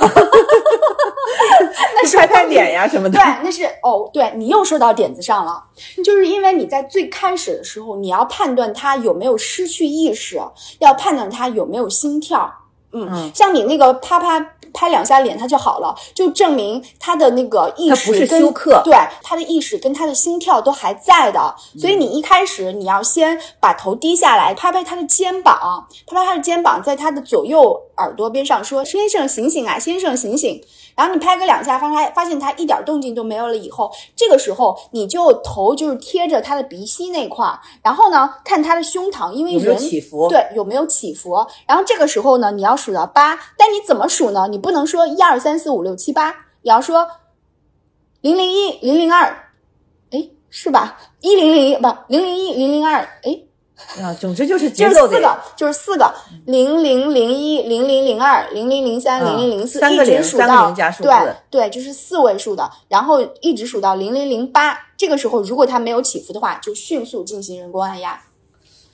那是拍拍脸呀什么的对。，那是哦，对你又说到点子上了，就是因为你在最开始的时候，你要判断他有没有失去意识，要判断他有没有心跳。嗯，嗯像你那个啪啪拍两下脸，他就好了，就证明他的那个意他不是识跟休克对他的意识跟他的心跳都还在的。所以你一开始你要先把头低下来，拍拍他的肩膀，拍拍他的肩膀，在他的左右耳朵边上说：“先生醒醒啊，先生醒醒。”然后你拍个两下，发他发现他一点动静都没有了以后，这个时候你就头就是贴着他的鼻息那块儿，然后呢看他的胸膛，因为有有人起伏？对有没有起伏。然后这个时候呢，你要数到八，但你怎么数呢？你不能说一二三四五六七八，你要说零零一零零二，哎是吧？一零零一不零零一零零二，哎 啊，总之就是就是节奏得四个，就是四个，零零零一、零零零二、零零零三、零零零四，一直数到对对，就是四位数的，然后一直数到零零零八。这个时候，如果它没有起伏的话，就迅速进行人工按压。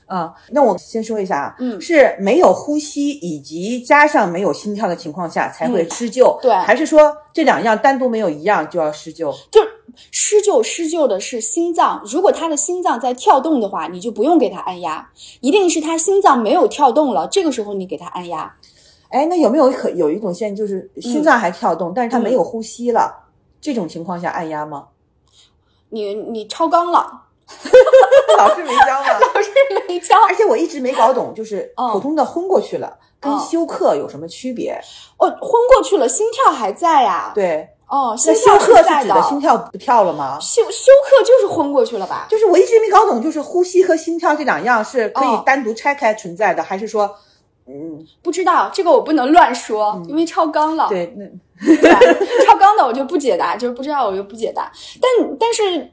啊，那我先说一下啊，嗯是没有呼吸以及加上没有心跳的情况下才会嗯施救，对还是说这两样单独没有一样就要施救？就是施救施救的是心脏，如果他的心脏在跳动的话，你就不用给他按压，一定是他心脏没有跳动了，这个时候你给他按压。哎，那有没有可有一种现象，就是心脏还跳动，但是他没有呼吸了，这种情况下按压吗？你你超纲了，老师没教吗？老师没教。而且我一直没搞懂，就是嗯普通的昏过去了，跟嗯休克有什么区别？哦，昏过去了，心跳还在呀。，对，哦，那心跳休克是在指的心跳不跳了吗？休休克就是昏过去了吧？就是我一直没搞懂，就是呼吸和心跳这两样是可以哦单独拆开存在的，还是说，嗯，不知道这个我不能乱说，因为超纲了。对，那对，超纲的我就不解答，就是不知道我就不解答。但但是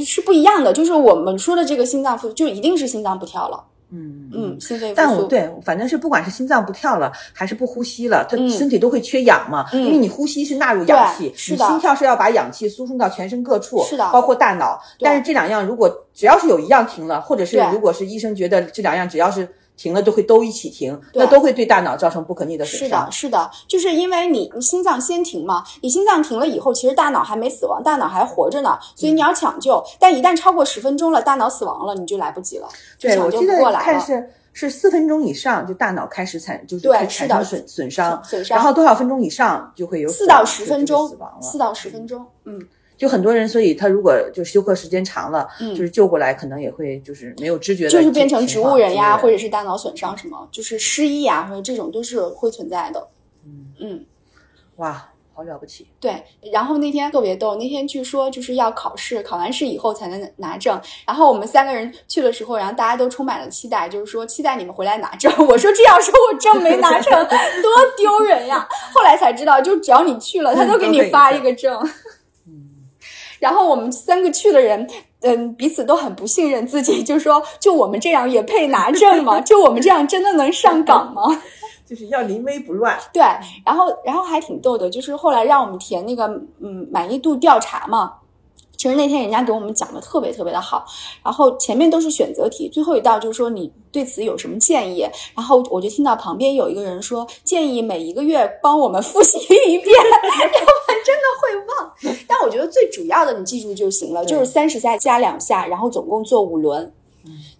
是不一样的，就是我们说的这个心脏复苏，就一定是心脏不跳了。嗯嗯，心肺复苏。但我对，反正是不管是心脏不跳了，还是不呼吸了，它嗯身体都会缺氧嘛。嗯因为你呼吸是纳入氧气对，是的你心跳是要把氧气输送到全身各处，是的包括大脑。但是这两样如果只要是有一样停了，或者是如果是医生觉得这两样只要是停了，都会都一起停，那都会对大脑造成不可逆的损伤是的，。是的，就是因为你你心脏先停嘛，你心脏停了以后，其实大脑还没死亡，大脑还活着呢，所以你要抢救。但一旦超过十分钟了，大脑死亡了，你就来不及了，就，抢救不过来了。看是是四分钟以上，就大脑开始产就是对生损损伤，损伤然后多少分钟以上就会有死四到十分钟死亡，了。四到十分钟，嗯，就很多人，所以他如果就休克时间长了，嗯就是救过来，可能也会就是没有知觉的，就是变成植物人呀，或者者是大脑损伤什么，就是失忆呀，或者这种都是会存在的。嗯哇，好了不起。对。然后那天特别逗，那天据说就是要考试，考完试以后才能拿证。然后我们三个人去的时候，然后大家都充满了期待，就是说期待你们回来拿证。我说这要是我证没拿成，多丢人呀！后来才知道，就只要你去了，他都给你发一个证。然后我们三个去的人，嗯，彼此都很不信任自己，就说就我们这样也配拿证吗？就我们这样真的能上岗吗？就是要临危不乱。对，然后然后还挺逗的，就是后来让我们填那个嗯满意度调查嘛。其实那天人家给我们讲的特别特别的好，然后前面都是选择题，最后一道就是说你对此有什么建议，然后我就听到旁边有一个人说建议每一个月帮我们复习一遍，要 不然真的会忘。但我觉得最主要的你记住就行了，就是三十下加两下，然后总共做五轮，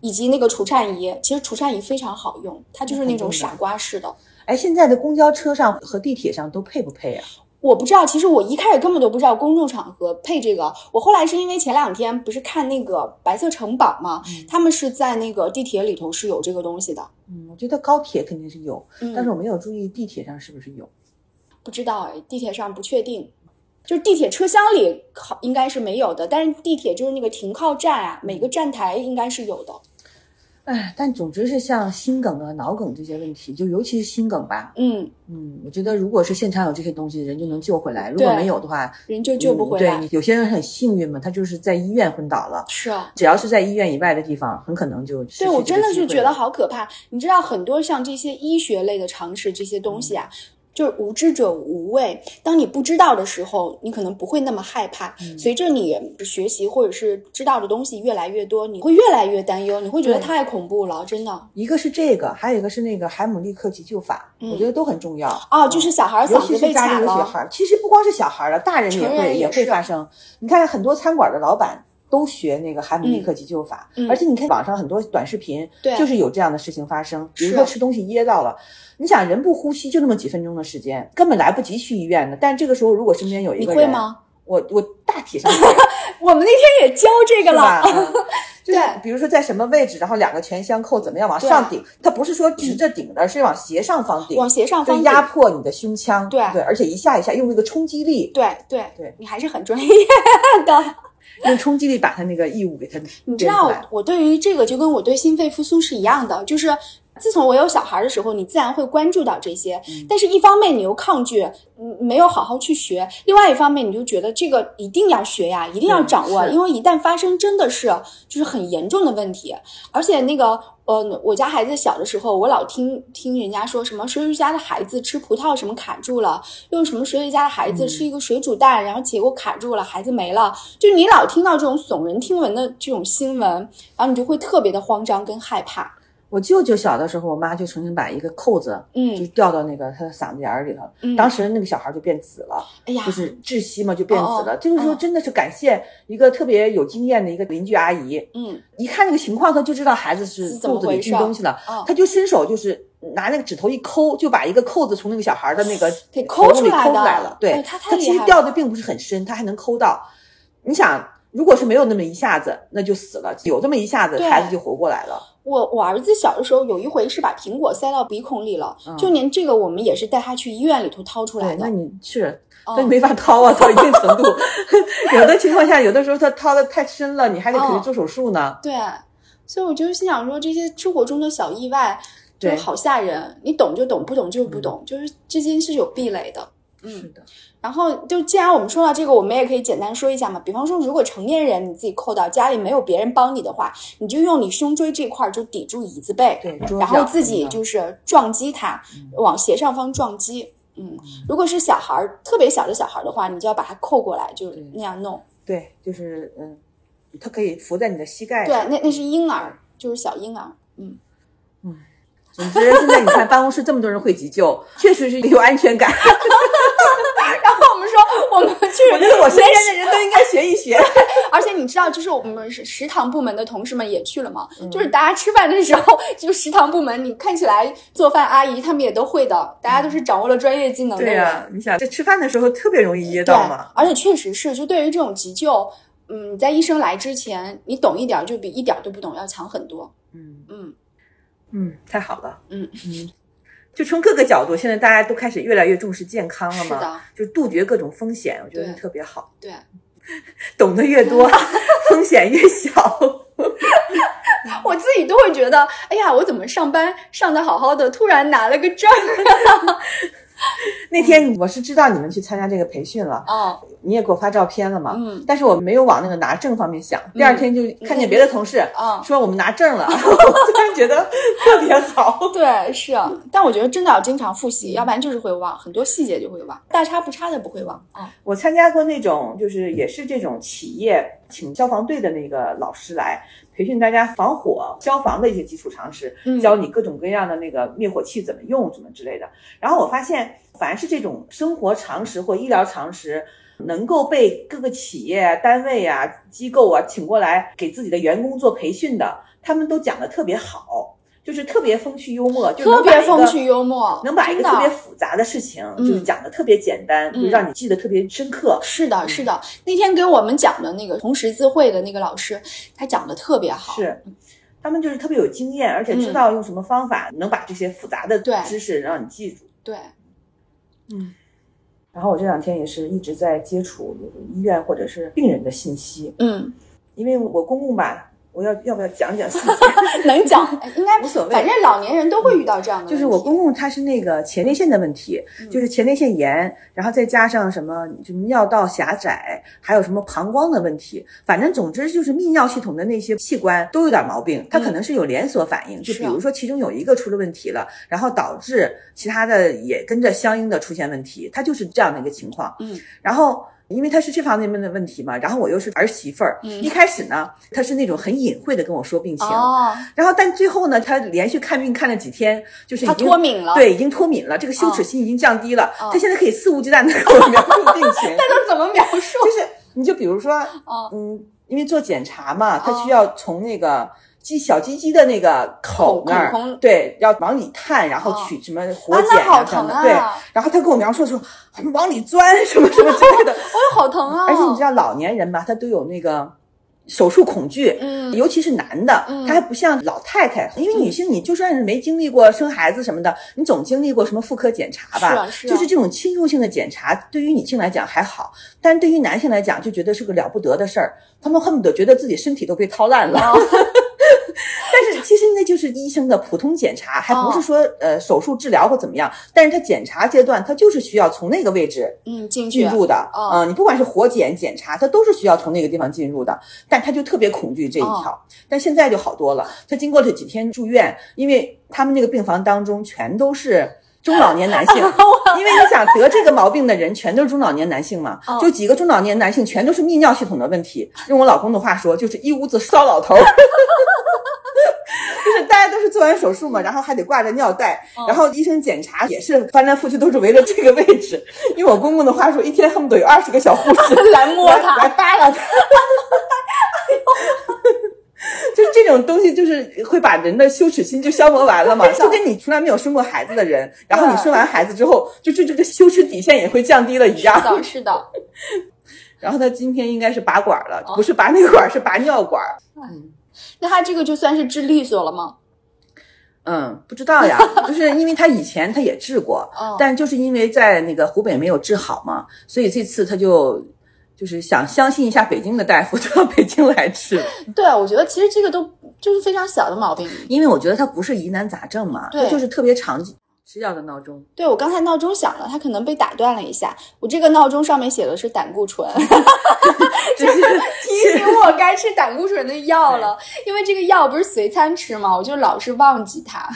以及那个除颤仪，其实除颤仪非常好用，它就是那种傻瓜式的。哎，现在的公交车上和地铁上都配不配啊？我不知道，其实我一开始根本都不知道公众场合配这个。我后来是因为前两天不是看那个《白色城堡》嘛，他们是在那个地铁里头是有这个东西的。嗯，我觉得高铁肯定是有，嗯但是我没有注意地铁上是不是有。不知道哎，地铁上不确定，就是地铁车厢里好应该是没有的，但是地铁就是那个停靠站啊，每个站台应该是有的。哎，但总之是像心梗啊、脑梗这些问题，就尤其是心梗吧。嗯，嗯，我觉得如果是现场有这些东西，人就能救回来；如果没有的话，人就救不回来。嗯对，有些人很幸运嘛，他就是在医院昏倒了。是啊，只要是在医院以外的地方，很可能就对我真的是觉得好可怕。你知道，很多像这些医学类的常识这些东西啊，就是无知者无畏。当你不知道的时候，你可能不会那么害怕。嗯随着你学习或者是知道的东西越来越多，你会越来越担忧，你会觉得太恐怖了，真的。一个是这个，还有一个是那个海姆立克急救法，我觉得都很重要。哦，就是小孩尤嗓子被其是家里卡了，其实不光是小孩儿了，大人也会人也是会发生。你看很多餐馆的老板都学那个海姆立克急救法，嗯而且你看网上很多短视频，对就是有这样的事情发生。比如说吃东西噎到了，你想人不呼吸就那么几分钟的时间，根本来不及去医院的。但这个时候如果身边有一个人，你会吗？我我大体上。我们那天也教这个？了，嗯就是对比如说在什么位置，然后两个拳相扣，怎么样往上顶？它不是说直着顶的，而是往斜上方顶，往斜上方顶压迫你的胸腔。对对，而且一下一下用那个冲击力，对对对你还是很专业的。用冲击力把他那个异物给他你知道我对于这个就跟我对心肺复苏是一样的，就是自从我有小孩的时候，你自然会关注到这些。嗯但是，一方面你又抗拒，嗯，没有好好去学；另外一方面，你就觉得这个一定要学呀，一定要掌握，因为一旦发生，真的是就是很严重的问题。而且那个，呃，我家孩子小的时候，我老听听人家说什么谁谁家的孩子吃葡萄什么卡住了，又什么谁谁家的孩嗯子吃一个水煮蛋，然后结果卡住了，孩子没了。就你老听到这种耸人听闻的这种新闻，然后你就会特别的慌张跟害怕。我舅舅小的时候，我妈就曾经把一个扣子嗯就嗯，掉到那个他的嗓子眼儿里头，嗯当时那个小孩就变紫了，哎呀，就是窒息嘛，就变紫了。这个时候哦真的是感谢一个特别有经验的一个邻居阿姨，嗯，一看这个情况，他就知道孩子是肚子里进东西了，哦他就伸手就是拿那个指头一抠，就把一个扣子从那个小孩的那个给抠头里抠出出来了。对，哎他太它其实掉的并不是很深，他还能抠到。你想，如果是没有那么一下子，那就死了；有这么一下子，孩子就活过来了。我我儿子小的时候有一回是把苹果塞到鼻孔里了，嗯就连这个我们也是带他去医院里头掏出来，的那。你是。哦那你没法掏啊，到一定程度，有的情况下，有的时候他掏的太深了，你还得给他哦做手术呢。对，所以我就心想说，这些生活中的小意外就对好吓人，你懂就懂，不懂就不懂，就是之间是有壁垒的。嗯是的，然后就既然我们说到这个，我们也可以简单说一下嘛。比方说，如果成年人你自己扣到家里没有别人帮你的话，你就用你胸椎这块儿就抵住椅子背，对，然后自己就是撞击它，往斜上方撞击。嗯，如果是小孩儿特别小的小孩儿的话，你就要把它扣过来，就那样弄。对，就是嗯，它可以扶在你的膝盖对。，那那是婴儿，就是小婴儿。嗯，总之，现在你看办公室这么多人会急救，确实是有安全感。然后我们说，我们去，我觉得我身边的人都应该学一学。而且你知道，就是我们食食堂部门的同事们也去了嘛，嗯就是大家吃饭的时候，就食堂部门，你看起来做饭阿姨他们也都会的，大家都是掌握了专业技能的人。对呀、你想这吃饭的时候特别容易噎到嘛。而且确实是，就对于这种急救，嗯，你在医生来之前，你懂一点儿就比一点儿都不懂要强很多。嗯嗯，嗯，太好了。嗯嗯，就从各个角度，现在大家都开始越来越重视健康了嘛，是的，就杜绝各种风险，我觉得特别好。对。懂得越多，风险越小。我自己都会觉得，哎呀，我怎么上班上的好好的，突然拿了个证？那天我是知道你们去参加这个培训了，哦，你也给我发照片了嘛？嗯但是我没有往那个拿证方面想。第二天就看见别的同事嗯说我们拿证了，我突然觉得特别好。对，是啊，但我觉得真的要经常复习，要不然就是会忘，很多细节就会忘，大差不差的不会忘。啊、我参加过那种，就是也是这种企业请消防队的那个老师来培训大家防火、消防的一些基础常识，嗯教你各种各样的那个灭火器怎么用，什么之类的。然后我发现，凡是这种生活常识或医疗常识，能够被各个企业、单位啊、机构啊请过来给自己的员工做培训的，他们都讲的特别好，就是特别风趣幽默，就特别风趣幽默，能把一个特别复杂的事情，就是讲的特别简单，就让你记得特别深刻。是的，是的。那天给我们讲的那个红十字会的那个老师，他讲的特别好。是，他们就是特别有经验，而且知道用什么方法能把这些复杂的知识让你记住。对，嗯然后我这两天也是一直在接触医院或者是病人的信息，嗯，因为我公公吧，我要要不要讲讲细节？能讲，哎 应该无所谓反正老年人都会遇到这样的。就是我公公他是那个前列腺的问题，嗯就是前列腺炎，然后再加上什么就尿道狭窄，还有什么膀胱的问题，反正总之就是泌尿系统的那些器官都有点毛病，它可能是有连锁反应，就比如说其中有一个出了问题了，然后导致其他的也跟着相应的出现问题，它就是这样的一个情况。嗯，然后。因为他是这方面的问题嘛，然后我又是儿媳妇儿，嗯一开始呢，他是那种很隐晦的跟我说病情，哦，然后但最后呢，他连续看病看了几天，就是已他经脱敏了。，对，已经脱敏了，这个羞耻心已经降低了，哦他现在可以肆无忌惮的跟我描述病情，他都怎么描述？就是你就比如说，哦嗯，因为做检查嘛，他需要从那个。鸡小鸡鸡的那个口那儿，对，要往里探，然后哦取什么活啊，检什么的，对。啊！然后他跟我描述说，往里钻什么什么之类的，我好疼啊！而且你知道老年人吧，他都有那个手术恐惧，嗯尤其是男的，嗯他还不像老太太，因为女性你就算是没经历过生孩子什么的，你总经历过什么妇科检查吧？是啊是啊就是这种侵入性的检查，对于女性来讲还好，但是对于男性来讲就觉得是个了不得的事儿，他们恨不得觉得自己身体都被掏烂了。哦 但是其实那就是医生的普通检查，还不是哦。说、呃手术治疗或怎么样，但是他检查阶段他就是需要从那个位置嗯，进进入的，哦。嗯，你不管是活检检查，他都是需要从那个地方进入的，但他就特别恐惧这一条，哦但现在就好多了。他经过这几天住院，因为他们那个病房当中全都是中老年男性，因为你想得这个毛病的人全都是中老年男性嘛，哦。就几个中老年男性全都是泌尿系统的问题，用我老公的话说，就是一屋子骚老头儿。就是大家都是做完手术嘛，然后还得挂着尿袋，然后医生检查也是翻来覆去都是围着这个位置。用我公公的话说，一天恨不得有二十个小护士来摸来他来扒拉他。就是这种东西就是会把人的羞耻心就消磨完了嘛，就跟你从来没有生过孩子的人，然后你生完孩子之后，就就这个羞耻底线也会降低了一样。是的，是的。然后他今天应该是拔管了，不是拔那个管，是拔尿管。嗯，那他这个就算是治利索了吗？嗯，不知道呀，就是因为他以前他也治过，但就是因为在那个湖北没有治好嘛，所以这次他就就是想相信一下北京的大夫，就到北京来治。对，我觉得其实这个都就是非常小的毛病，因为我觉得它不是疑难杂症嘛，对，就是特别常吃药的闹钟。对我刚才闹钟响了，它可能被打断了一下。我这个闹钟上面写的是胆固醇，就是提醒我该吃胆固醇的药了。因为这个药不是随餐吃嘛，我就老是忘记它。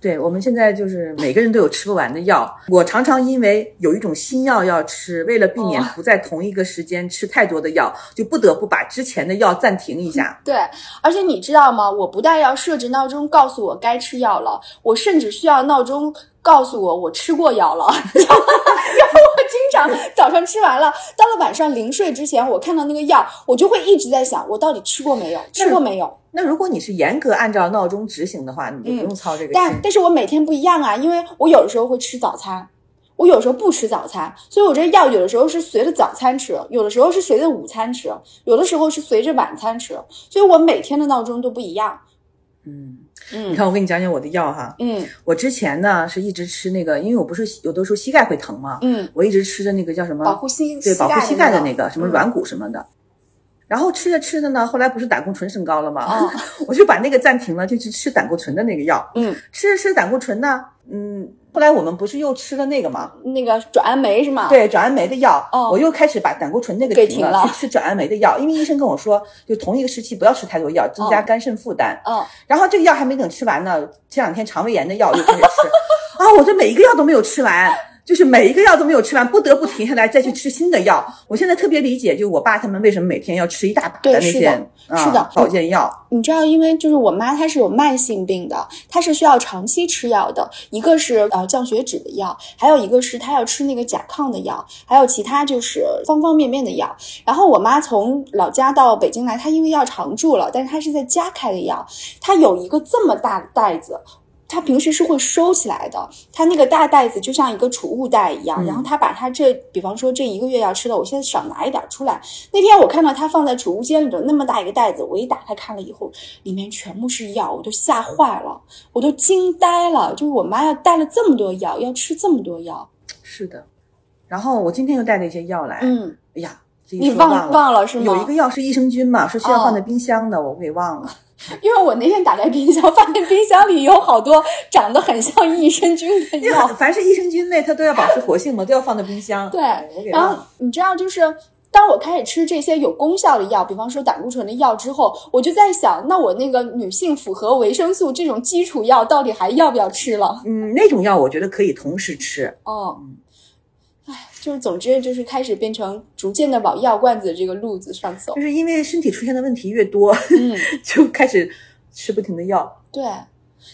对，我们现在就是每个人都有吃不完的药。我常常因为有一种新药要吃，为了避免不在同一个时间吃太多的药，就不得不把之前的药暂停一下。对，而且你知道吗？我不但要设置闹钟告诉我该吃药了，我甚至需要闹钟。告诉我我吃过药了，然后我经常早上吃完了，到了晚上临睡之前，我看到那个药，我就会一直在想，我到底吃过没有？吃过没有？那如果你是严格按照闹钟执行的话，你就不用操这个心。但但是我每天不一样啊，因为我有的时候会吃早餐，我有时候不吃早餐，所以我这药有的时候是随着早餐吃，有的时候是随着午餐吃，有的时候是随着晚餐吃，所以我每天的闹钟都不一样。嗯。你看，我给你讲讲我的药哈。嗯，我之前呢是一直吃那个，因为我不是有的时候膝盖会疼嘛。嗯，我一直吃的那个叫什么？保护膝对，保护膝盖的那个什么软骨什么的。然后吃着吃着呢，后来不是胆固醇升高了吗？啊，我就把那个暂停了，就去吃胆固醇的那个药。嗯，吃着吃胆固醇呢，嗯。后来我们不是又吃了那个吗？那个转氨酶是吗？对，转氨酶的药，哦，我又开始把胆固醇那个停了，去吃转氨酶的药。因为医生跟我说，就同一个时期不要吃太多药，增加肝肾负担。嗯，然后这个药还没等吃完呢，前两天肠胃炎的药又开始吃。啊，我这每一个药都没有吃完。就是每一个药都没有吃完，不得不停下来再去吃新的药。我现在特别理解，就我爸他们为什么每天要吃一大把的那些是的保健药。你知道，因为就是我妈她是有慢性病的，她是需要长期吃药的。一个是呃降血脂的药，还有一个是她要吃那个甲亢的药，还有其他就是方方面面的药。然后我妈从老家到北京来，她因为要常住了，但是她是在家开的药，她有一个这么大的袋子。他平时是会收起来的，他那个大袋子就像一个储物袋一样，然后他把他这，比方说这一个月要吃的，我现在少拿一点出来。那天我看到他放在储物间里的那么大一个袋子，我一打开看了以后，里面全部是药，我都吓坏了，我都惊呆了。就是我妈要带了这么多药，要吃这么多药。是的，然后我今天又带了一些药来。嗯，哎呀，你忘忘了是吗？有一个药是益生菌嘛，是需要放在冰箱的，我给忘了。因为我那天打开冰箱，发现冰箱里有好多长得很像益生菌的药。凡是益生菌类，它都要保持活性嘛，都要放在冰箱。对，然后你知道，就是当我开始吃这些有功效的药，比方说胆固醇的药之后，我就在想，那我那个女性复合维生素这种基础药，到底还要不要吃了？嗯，那种药我觉得可以同时吃。哦。就是，总之就是开始变成逐渐的往药罐子这个路子上走。就是因为身体出现的问题越多，嗯，就开始吃不停的药。对，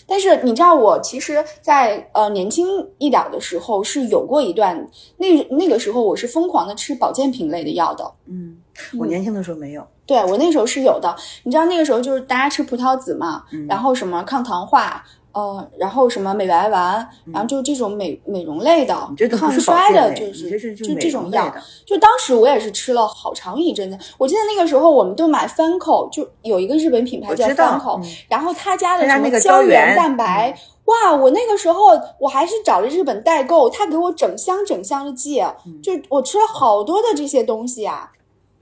但是你知道，我其实，在呃年轻一点的时候是有过一段，那那个时候我是疯狂的吃保健品类的药的。嗯，我年轻的时候没有。对我那时候是有的。你知道那个时候就是大家吃葡萄籽嘛，然后什么抗糖化。呃，然后什么美白丸，然后就这种美美容类的、抗衰的，就是就这种药。就当时我也是吃了好长一阵子。我记得那个时候我们都买番口，就有一个日本品牌叫番口，然后他家的什么胶原蛋白，哇！我那个时候我还是找了日本代购，他给我整箱整箱的寄，就我吃了好多的这些东西啊。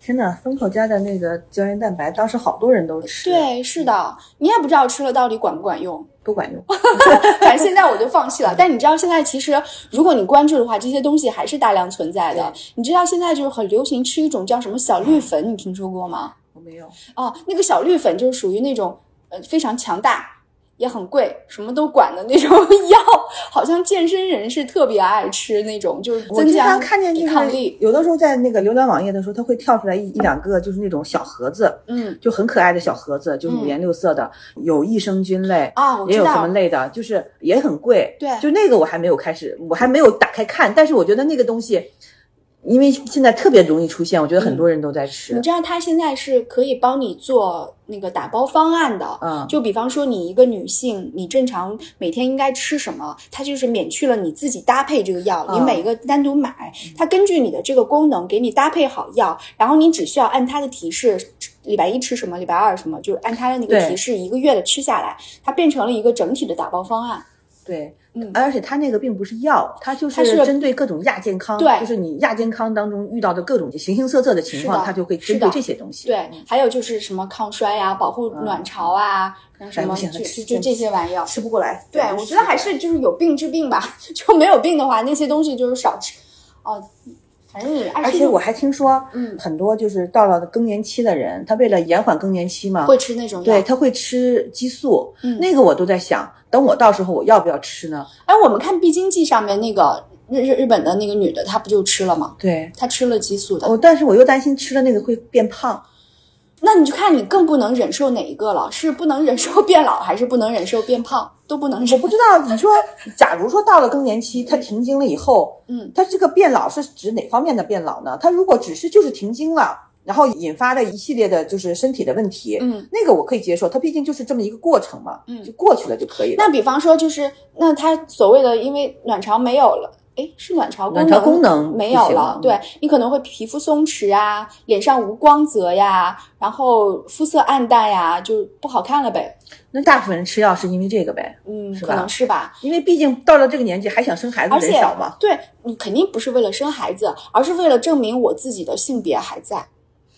天呐，风口家的那个胶原蛋白，当时好多人都吃。对，是的，你也不知道吃了到底管不管用，不管用。反正现在我就放弃了。但你知道，现在其实如果你关注的话，这些东西还是大量存在的。你知道现在就是很流行吃一种叫什么小绿粉，你听说过吗？我没有。哦，那个小绿粉就是属于那种呃非常强大。也很贵，什么都管的那种 药，好像健身人士特别爱吃那种，就是增加抵抗力。有的时候在那个浏览网页的时候，它会跳出来一一两个，就是那种小盒子，嗯，就很可爱的小盒子，就是五颜六色的，有益生菌类啊，也有什么类的，就是也很贵。对，就那个我还没有开始，我还没有打开看，但是我觉得那个东西。因为现在特别容易出现，我觉得很多人都在吃。你。知道它现在是可以帮你做那个打包方案的，嗯。就比方说你一个女性，你正常每天应该吃什么，它就是免去了你自己搭配这个药，嗯。你每一个单独买，它根据你的这个功能给你搭配好药，然后你只需要按它的提示，礼拜一吃什么，礼拜二什么，就是按它的那个提示一个月的吃下来，它变成了一个整体的打包方案。对，嗯而且它那个并不是药，它就它是针对各种亚健康，对就是你亚健康当中遇到的各种形形色色的情况，它就会是针对这些东西。对，还有就是什么抗衰呀、保护卵巢啊，什么就吃就就这些玩意儿。吃不过来。对，我觉得还是就是有病治病吧，就没有病的话，那些东西就是少吃。哦，反正你而且我还听说，嗯很多就是到了更年期的人，他为了延缓更年期嘛，会吃那种药。对，他会吃激素。嗯那个我都在想，等我到时候我要不要吃呢？哎，我们看《必经记》上面那个日日日本的那个女的，她不就吃了吗？对，她吃了激素的。我但是我又担心吃了那个会变胖。那你就看你更不能忍受哪一个了，是不能忍受变老，还是不能忍受变胖？都不能忍。我不知道，你说，假如说到了更年期，他停经了以后，嗯，他这个变老是指哪方面的变老呢？他如果只是就是停经了，然后引发的一系列的就是身体的问题，嗯，那个我可以接受，它毕竟就是这么一个过程嘛，嗯就过去了就可以了。那比方说，就是那它所谓的因为卵巢没有了。哎，是卵巢功能功能没有了了，对你可能会皮肤松弛啊，脸上无光泽呀，然后肤色暗淡呀，就不好看了呗。那大部分人吃药是因为这个呗，嗯，可能是吧。因为毕竟到了这个年纪还想生孩子而且人少嘛。对你肯定不是为了生孩子，而是为了证明我自己的性别还在。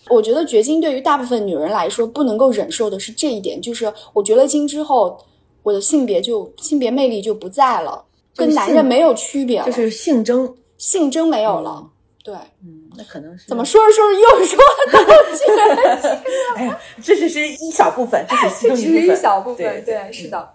我觉得绝经对于大部分女人来说不能够忍受的是这一点，就是我绝了经之后，我的性别就性别魅力就不在了，跟男人没有区别了，就是性征，性征没有了。对，嗯，那可能是怎么？说着说着又说到这个 哎呀，这只是一小部分，这只是一中部分。小部分。对对，是的。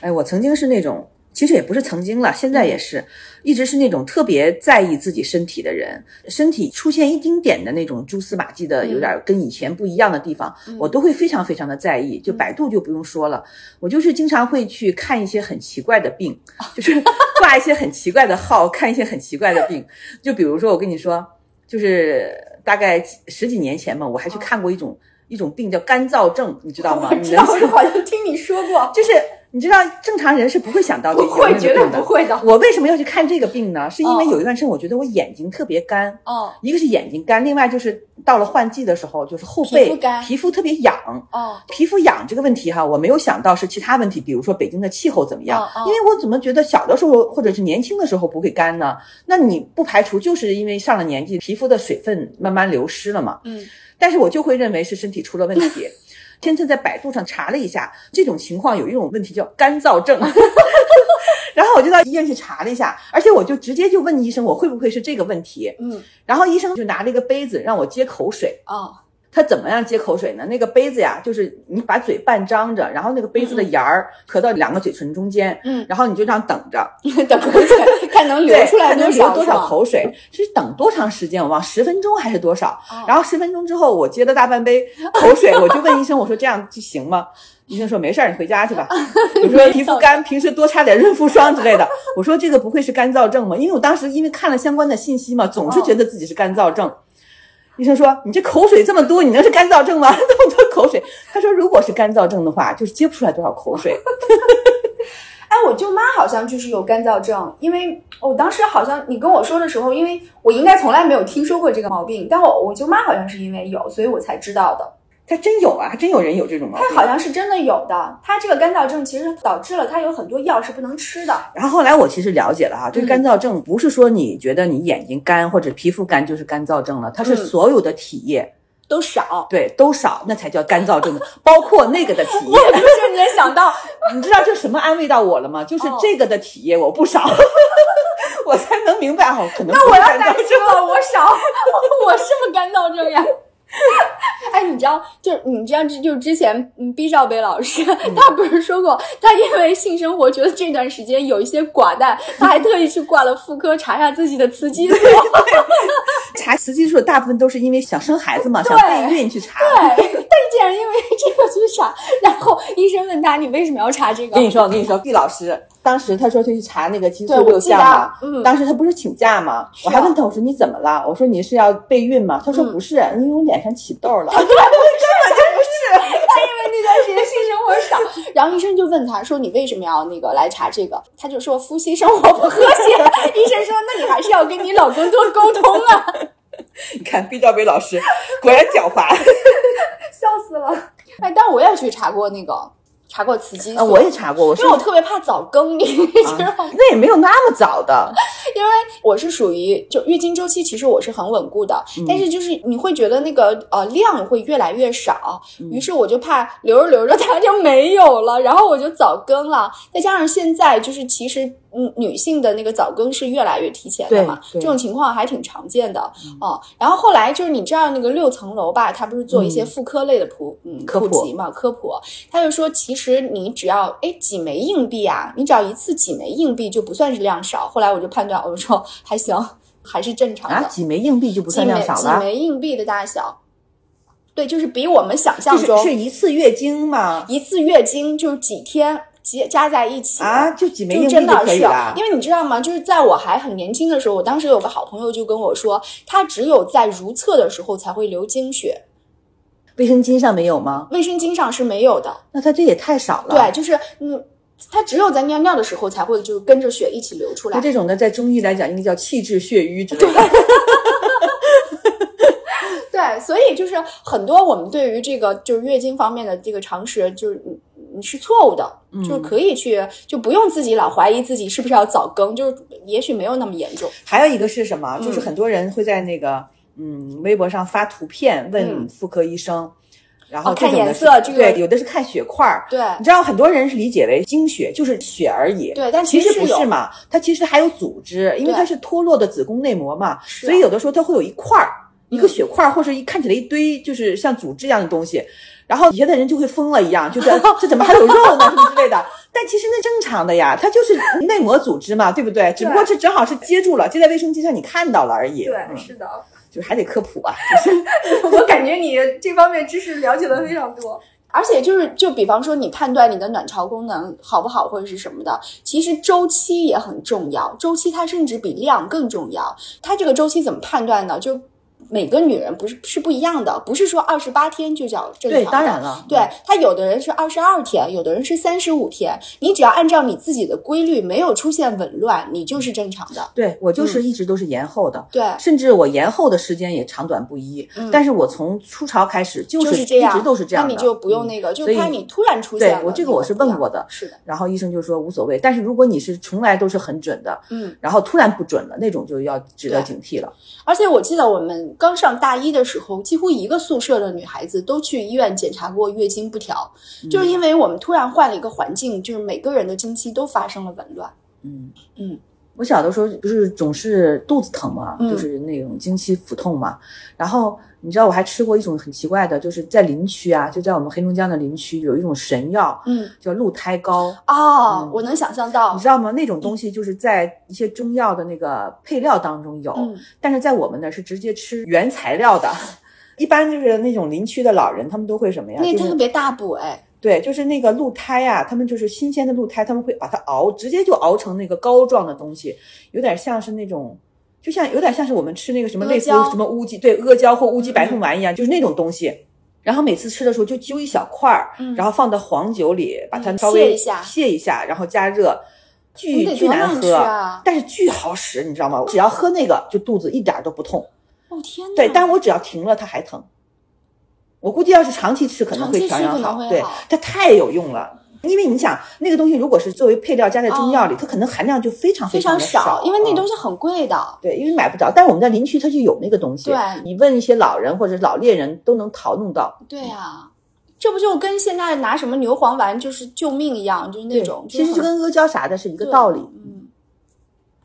哎，我曾经是那种，其实也不是曾经了，现在也是，一直是那种特别在意自己身体的人，身体出现一丁点的那种蛛丝马迹的，有点跟以前不一样的地方，我都会非常非常的在意。就百度就不用说了，我就是经常会去看一些很奇怪的病，就是挂一些很奇怪的号，看一些很奇怪的病。就比如说，我跟你说，就是大概十几年前嘛，我还去看过一种。一种病叫干燥症，你知道吗？我知道，我好像听你说过，就是你知道，正常人是不会想到这不会，有这绝对。不会的。我为什么要去看这个病呢？是因为哦有一段时间我觉得我眼睛特别干，哦一个是眼睛干，另外就是到了换季的时候，就是后背皮肤干皮肤特别痒。哦，皮肤痒这个问题哈，我没有想到是其他问题，比如说北京的气候怎么样，因为我怎么觉得小的时候或者是年轻的时候不会干呢？那你不排除就是因为上了年纪，皮肤的水分慢慢流失了嘛。嗯，但是我就会认为是身体出了问题。现在在百度上查了一下，这种情况有一种问题叫干燥症，然后我就到医院去查了一下，而且我就直接就问医生我会不会是这个问题，嗯，然后医生就拿了一个杯子让我接口水，哦，他怎么样接口水呢？那个杯子呀，就是你把嘴半张着，然后那个杯子的沿儿合到两个嘴唇中间，嗯然后你就这样等着，等口水，看能流，出来 看能少流多少口水，是等多长时间？我忘十分钟还是多少？哦然后十分钟之后，我接了大半杯口水，我就问医生，我说这样就行吗？医生说没事儿，你回家去吧。我说皮肤干，平时多擦点润肤霜之类的。我说这个不会是干燥症吗？因为我当时因为看了相关的信息嘛，总是觉得自己是干燥症。医生说你这口水这么多，你能是干燥症吗？那么多口水。他说如果是干燥症的话，就是接不出来多少口水。哎，我舅妈好像就是有干燥症，因为我当时好像你跟我说的时候，因为我应该从来没有听说过这个毛病，但我我舅妈好像是因为有，所以我才知道的。他真有啊，还真有人有这种毛病。他好像是真的有的，他这个干燥症其实导致了他有很多药是不能吃的。然后后来我其实了解了哈，这个嗯干燥症不是说你觉得你眼睛干或者皮肤干就是干燥症了，它是嗯所有的体液、都少，对都少，那才叫干燥症，包括那个的体液。我不瞬间想到，你知道这什么安慰到我了吗？就是哦这个的体液我不少，我才能明白哦，可能那我要不是干燥症了，我少，我是不是干燥症呀？哎，你知道，就是你知道，这就是之前嗯毕兆北老师 他不是说过，他因为性生活觉得这段时间有一些寡淡，他还特意去挂了妇科查一下自己的雌激素。查雌激素大部分都是因为想生孩子嘛，想对备孕去查。竟然因为这个去查，然后医生问他你为什么要查这个？跟你说，我跟你说，毕老师当时他说他去查那个激素六项嘛，嗯当时他不是请假吗？啊我还问他，我说你怎么了？我说你是要备孕吗？他说嗯不是，因为我脸上起痘了 根本就不是他因为。那段时间性生活少，然后医生就问他说：“你为什么要那个来查这个？”他就说：“夫妻生活不和谐。”医生说：“那你还是要跟你老公多沟通啊。你看毕兆北老师果然狡猾。”笑死了。哎，但我也去查过那个，查过雌激素，啊，我也查过，我是因为我特别怕早更，你知道吗？那也没有那么早的。因为我是属于就月经周期，其实我是很稳固的，但是就是你会觉得那个呃量会越来越少，于是我就怕留着留着它就没有了，然后我就早更了。再加上现在就是其实嗯女性的那个早更是越来越提前的嘛，这种情况还挺常见的哦、然后后来就是你知道那个六层楼吧，他不是做一些妇科类的普嗯科普普及嘛科普，他就说其实你只要哎几枚硬币啊，你只要一次几枚硬币就不算是量少。后来我就判断，我就说还行，还是正常的。啊，几枚硬币就不算量少了，枚硬币的大小，对，就是比我们想象就是中是一次月经嘛？一次月经就是几天加加在一起啊，就几枚就硬币就真的是可以了，。因为你知道吗？就是在我还很年轻的时候，我当时有个好朋友就跟我说，他只有在如厕的时候才会流经血，卫生巾上没有吗？卫生巾上是没有的。那他这也太少了。对，，就是嗯，他只有在尿尿的时候才会就跟着血一起流出来。那这种呢，在中医来讲，应该叫气滞血瘀之类的。对，所以就是很多我们对于这个就是月经方面的这个常识，就是是错误的，就是可以去就不用自己老怀疑自己是不是要早更，就是也许没有那么严重。还有一个是什么？嗯。就是很多人会在那个嗯微博上发图片问嗯。妇科医生，然后哦看颜色这个对，有的是看血块儿。对。你知道很多人是理解为经血就是血而已，对但其实其实不是嘛，它其实还有组织，因为它是脱落的子宫内膜嘛，所以有的时候它会有一块儿，一个嗯血块儿，或者一看起来一堆就是像组织一样的东西。然后底下的人就会疯了一样，就觉得 这怎么还有肉呢，什么之类的。但其实那正常的呀，它就是内膜组织嘛，对不对？只不过这正好是接住了，接在卫生巾上，你看到了而已。对，是的，就还得科普啊。我感觉你这方面知识了解的非常多。而且就是，就比方说，你判断你的卵巢功能好不好，或者是什么的，其实周期也很重要。周期它甚至比量更重要。它这个周期怎么判断呢？就每个女人不是是不一样的，不是说二十八天就叫正常对，的。当然了，对他有的人是二十二天，有的人是三十五天。你只要按照你自己的规律，没有出现紊乱，你就是正常的。对我嗯就是一直都是延后的。对，甚至我延后的时间也长短不一，嗯但是我从初潮开始就就是是这样，一直都是这样的，那你就不用嗯那个，就怕你突然出现对。我这个我是问过的是的，然后医生就说无所谓，但是如果你是从来都是很准的，嗯，然后突然不准了，那种就要值得警惕了。而且我记得我们刚上大一的时候，几乎一个宿舍的女孩子都去医院检查过月经不调，嗯。就是因为我们突然换了一个环境，就是每个人的经期都发生了紊乱。嗯。嗯，我小的时候不是总是肚子疼嘛，嗯就是那种经期腹痛嘛。然后你知道我还吃过一种很奇怪的，就是在林区啊，就在我们黑龙江的林区有一种神药，嗯叫鹿胎膏。哦、嗯我能想象到你知，道吗？那种东西就是在一些中药的那个配料当中有，嗯但是在我们那是直接吃原材料的。一般就是那种林区的老人，他们都会什么呀？那就是特别大补哎，对，就是那个鹿胎啊，他们就是新鲜的鹿胎，他们会把它熬，直接就熬成那个膏状的东西，有点像是那种，就像有点像是我们吃那个什么类似于什么乌鸡，对，阿胶或乌鸡白凤丸一样，就是那种东西。然后每次吃的时候就揪一小块儿，嗯然后放到黄酒里，把它嗯稍微泄一下泄一下，然后加热，巨巨难喝，啊但是巨好使，你知道吗？只要喝那个，就肚子一点都不痛。哦天哪！对，但我只要停了，它还疼。我估计要是长期吃，可能会调养好。对，它太有用了。因为你想，那个东西如果是作为配料加在中药里，它可能含量就非常哦非常少，因为那嗯东西很贵的。对，因为买不着。但是我们在林区它就有那个东西，对你问一些老人或者老猎人都能淘弄到。对啊，这不就跟现在拿什么牛黄丸就是救命一样，就是那对种，其实就跟阿胶啥的是一个道理。嗯，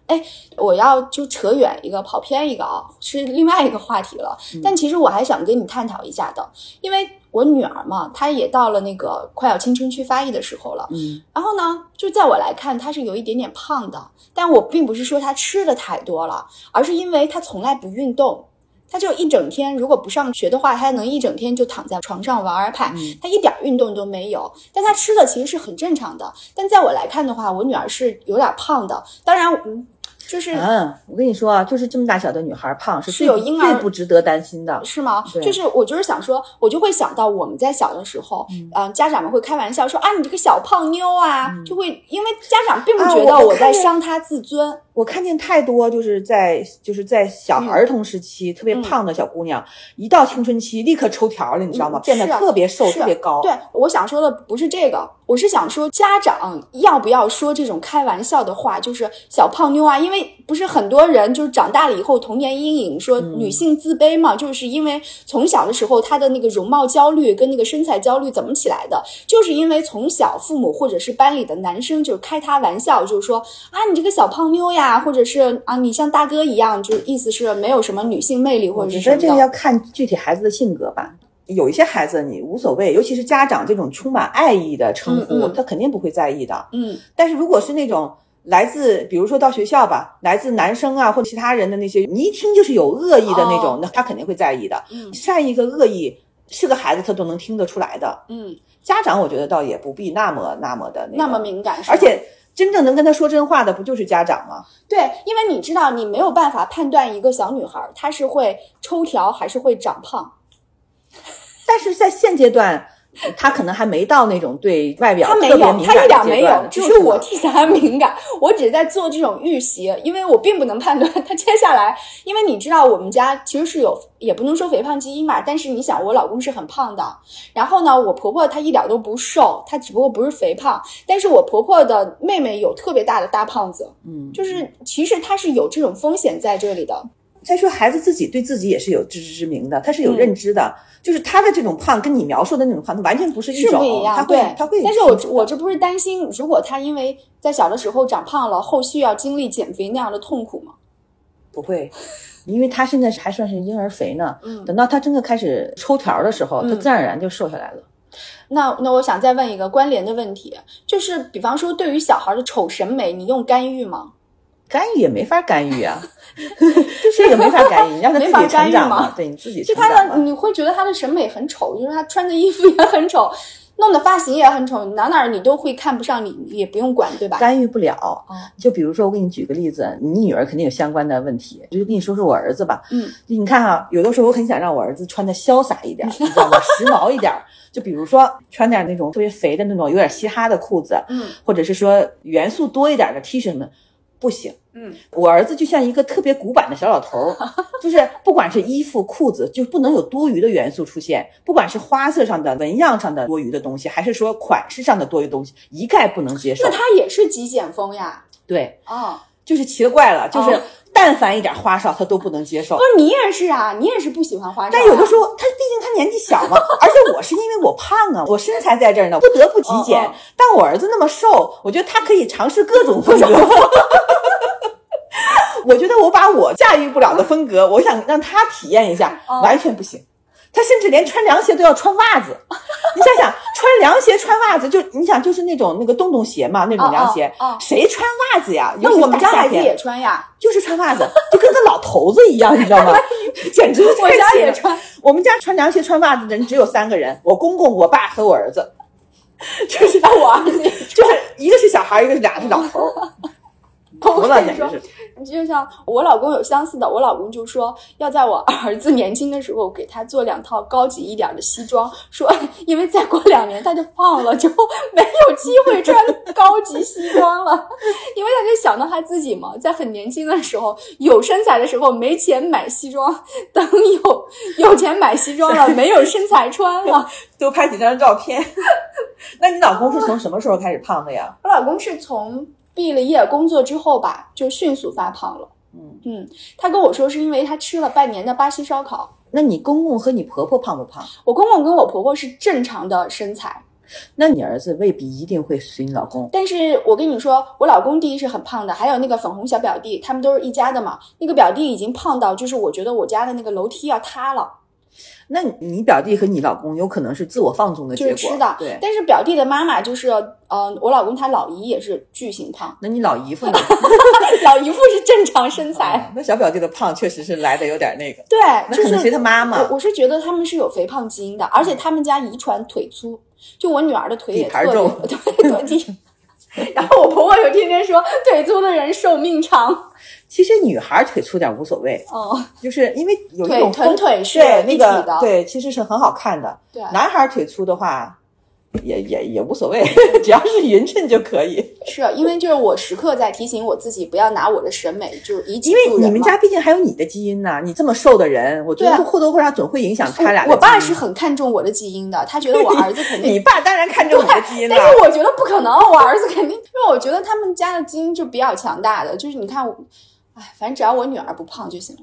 哎，我要就扯远一个，跑偏一个啊，是另外一个话题了。嗯但其实我还想跟你探讨一下的，因为我女儿嘛，她也到了那个快要青春期发育的时候了。嗯然后呢，就在我来看，她是有一点点胖的，但我并不是说她吃的太多了，而是因为她从来不运动。他就一整天，如果不上学的话，他能一整天就躺在床上玩 iPad，、嗯他一点运动都没有。但他吃的其实是很正常的。但在我来看的话，我女儿是有点胖的。当然，嗯，就是、嗯，我跟你说啊，就是这么大小的女孩胖是有婴儿最不值得担心的。是吗？就是我就是想说，我就会想到我们在小的时候，嗯、家长们会开玩笑说啊，你这个小胖妞啊，就会因为家长并不啊觉得我在伤她自尊。我看见太多就是在就是在小孩儿童时期、特别胖的小姑娘，一到青春期立刻抽条了，你知道吗？嗯变得特别瘦、是特别高。对，我想说的不是这个，我是想说家长要不要说这种开玩笑的话，就是小胖妞啊，因为不是很多人就是长大了以后童年阴影，说嗯女性自卑嘛，就是因为从小的时候她的那个容貌焦虑跟那个身材焦虑怎么起来的，就是因为从小父母或者是班里的男生就开她玩笑，就是说啊你这个小胖妞呀，或者是啊你像大哥一样，就是意思是没有什么女性魅力或者是什么的。觉得这个要看具体孩子的性格吧。有一些孩子你无所谓，尤其是家长这种充满爱意的称呼，嗯嗯他肯定不会在意的。嗯但是如果是那种来自，比如说到学校吧，来自男生啊或者其他人的那些，你一听就是有恶意的那种，哦那他肯定会在意的。嗯善意和恶意是个孩子他都能听得出来的。嗯，家长我觉得倒也不必那么那么的那个那么敏感，而且真正能跟他说真话的不就是家长吗？对，因为你知道，你没有办法判断一个小女孩她是会抽条还是会长胖。但是在现阶段，他可能还没到那种对外表她没有，特别敏她一点没有，只就是我替她 敏感。我只是在做这种预习，因为我并不能判断他接下来。因为你知道，我们家其实是有，也不能说肥胖基因嘛，但是你想，我老公是很胖的，然后呢，我婆婆她一点都不瘦，她只不过不是肥胖，但是我婆婆的妹妹有特别大的大胖子，嗯，就是其实她是有这种风险在这里的。再说孩子自己对自己也是有自知之明的，他是有嗯认知的，就是他的这种胖跟你描述的那种胖，他完全不是一种，是不一样，他会，他会但是我我这不是担心，如果他因为在小的时候长胖了，后续要经历减肥那样的痛苦吗？不会。因为他现在还算是婴儿肥呢，嗯等到他真的开始抽条的时候，他嗯自然而然就瘦下来了。那那我想再问一个关联的问题，就是比方说对于小孩的丑审美，你用干预吗？干预也没法干预啊，这个没法干预，你 让他自己成长干预嘛，对你自己就他的。你会觉得他的审美很丑，就是他穿的衣服也很丑，弄的发型也很丑，哪哪儿你都会看不上你，你也不用管，对吧？干预不了。哦就比如说，我给你举个例子，你女儿肯定有相关的问题，我就跟你说说我儿子吧。嗯，你看哈、有的时候我很想让我儿子穿的潇洒一点，你知道吗？时髦一点。就比如说穿点那种特别肥的那种有点嘻哈的裤子，嗯或者是说元素多一点的 T 恤们，不行。嗯，我儿子就像一个特别古板的小老头儿，就是不管是衣服、裤子，就不能有多余的元素出现，不管是花色上的、纹样上的多余的东西，还是说款式上的多余东西，一概不能接受那。他也是极简风呀。对，哦，就是奇了怪了，就是哦但凡一点花哨，他都不能接受不。是你也是啊，你也是不喜欢花哨、啊。但有的时候，他毕竟他年纪小嘛，而且我是因为我胖啊，我身材在这儿呢，不得不极简。哦哦但我儿子那么瘦，我觉得他可以尝试各种风格。我觉得我把我驾驭不了的风格，我想让他体验一下，哦完全不行。他甚至连穿凉鞋都要穿袜子，你想想，穿凉鞋穿袜子，就你想就是那种那个洞洞鞋嘛，那种凉鞋，哦哦哦谁穿袜子呀？那我们家孩子也穿呀，就是穿袜子，就跟个老头子一样，你知道吗？简直我。家也穿。我们家穿凉鞋、穿袜子的人只有三个人：我公公、我爸和我儿子。就是那我就是一个是小孩，一个是俩是老头儿，服了，简直是。就像我老公有相似的，我老公就说要在我儿子年轻的时候给他做两套高级一点的西装，说因为再过两年他就胖了，就没有机会穿高级西装了，因为他就想到他自己嘛，在很年轻的时候有身材的时候没钱买西装，等有有钱买西装了，没有身材穿了。多拍几张照片。那你老公是从什么时候开始胖的呀？我老公是从毕了业工作之后吧，就迅速发胖了。嗯嗯，他跟我说是因为他吃了半年的巴西烧烤。那你公公和你婆婆胖不胖？我公公跟我婆婆是正常的身材，那你儿子未必一定会随你老公。但是我跟你说，我老公第一是很胖的，还有那个粉红小表弟，他们都是一家的嘛。那个表弟已经胖到，就是我觉得我家的那个楼梯要塌了。那你表弟和你老公有可能是自我放纵的结果，就是吃的。对。但是表弟的妈妈就是，呃，我老公他老姨也是巨型胖，那你老姨夫呢？老姨夫是正常身材。哦那小表弟的胖确实是来的有点那个，对，那就是可能随他妈妈我我是觉得他们是有肥胖基因的，而且他们家遗传腿粗，就我女儿的腿也特别底盘肉对对底。然后我婆婆有天天说，腿粗的人寿命长。其实女孩腿粗点无所谓，哦，就是因为有一种风臀腿是对那个对，其实是很好看的。对男孩腿粗的话，也也也无所谓，只要是匀称就可以。是因为就是我时刻在提醒我自己，不要拿我的审美就是一因为你们家毕竟还有你的基因呢，你这么瘦的人，我觉得或多或少总会影响他俩。我爸是很看重我的基因的，他觉得我儿子肯定 你爸当然看重你的基因了但。是我觉得不可能，我儿子肯定，因为我觉得他们家的基因就比较强大的，就是你看我，哎，反正只要我女儿不胖就行了，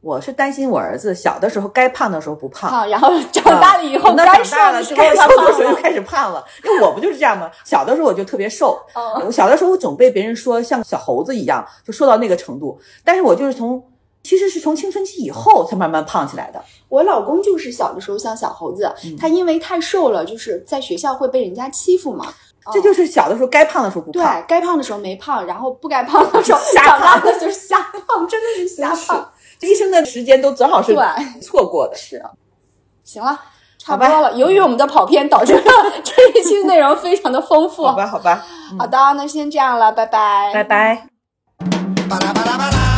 我是担心我儿子小的时候该胖的时候不胖，胖，然后长大了以后那该瘦的时候该他胖的时候又。开始胖了。因为我不就是这样吗？小的时候我就特别瘦，嗯我小的时候我总被别人说像小猴子一样，就瘦到那个程度。但是我就是从其实是从青春期以后才慢慢胖起来的。我老公就是小的时候像小猴子，嗯他因为太瘦了，就是在学校会被人家欺负嘛。这就是小的时候该胖的时候不胖对胖。，该胖的时候没胖，然后不该胖的 时候瞎长大胖了就是瞎胖，真的是瞎胖。这一生的时间都正好是对错过的。是啊，行了，差不多了。由于我们的跑偏，导致了 这一期内容非常的丰富。好吧，好吧，好的，那先这样了，拜拜。拜拜。Ba-da-ba-da-ba-da.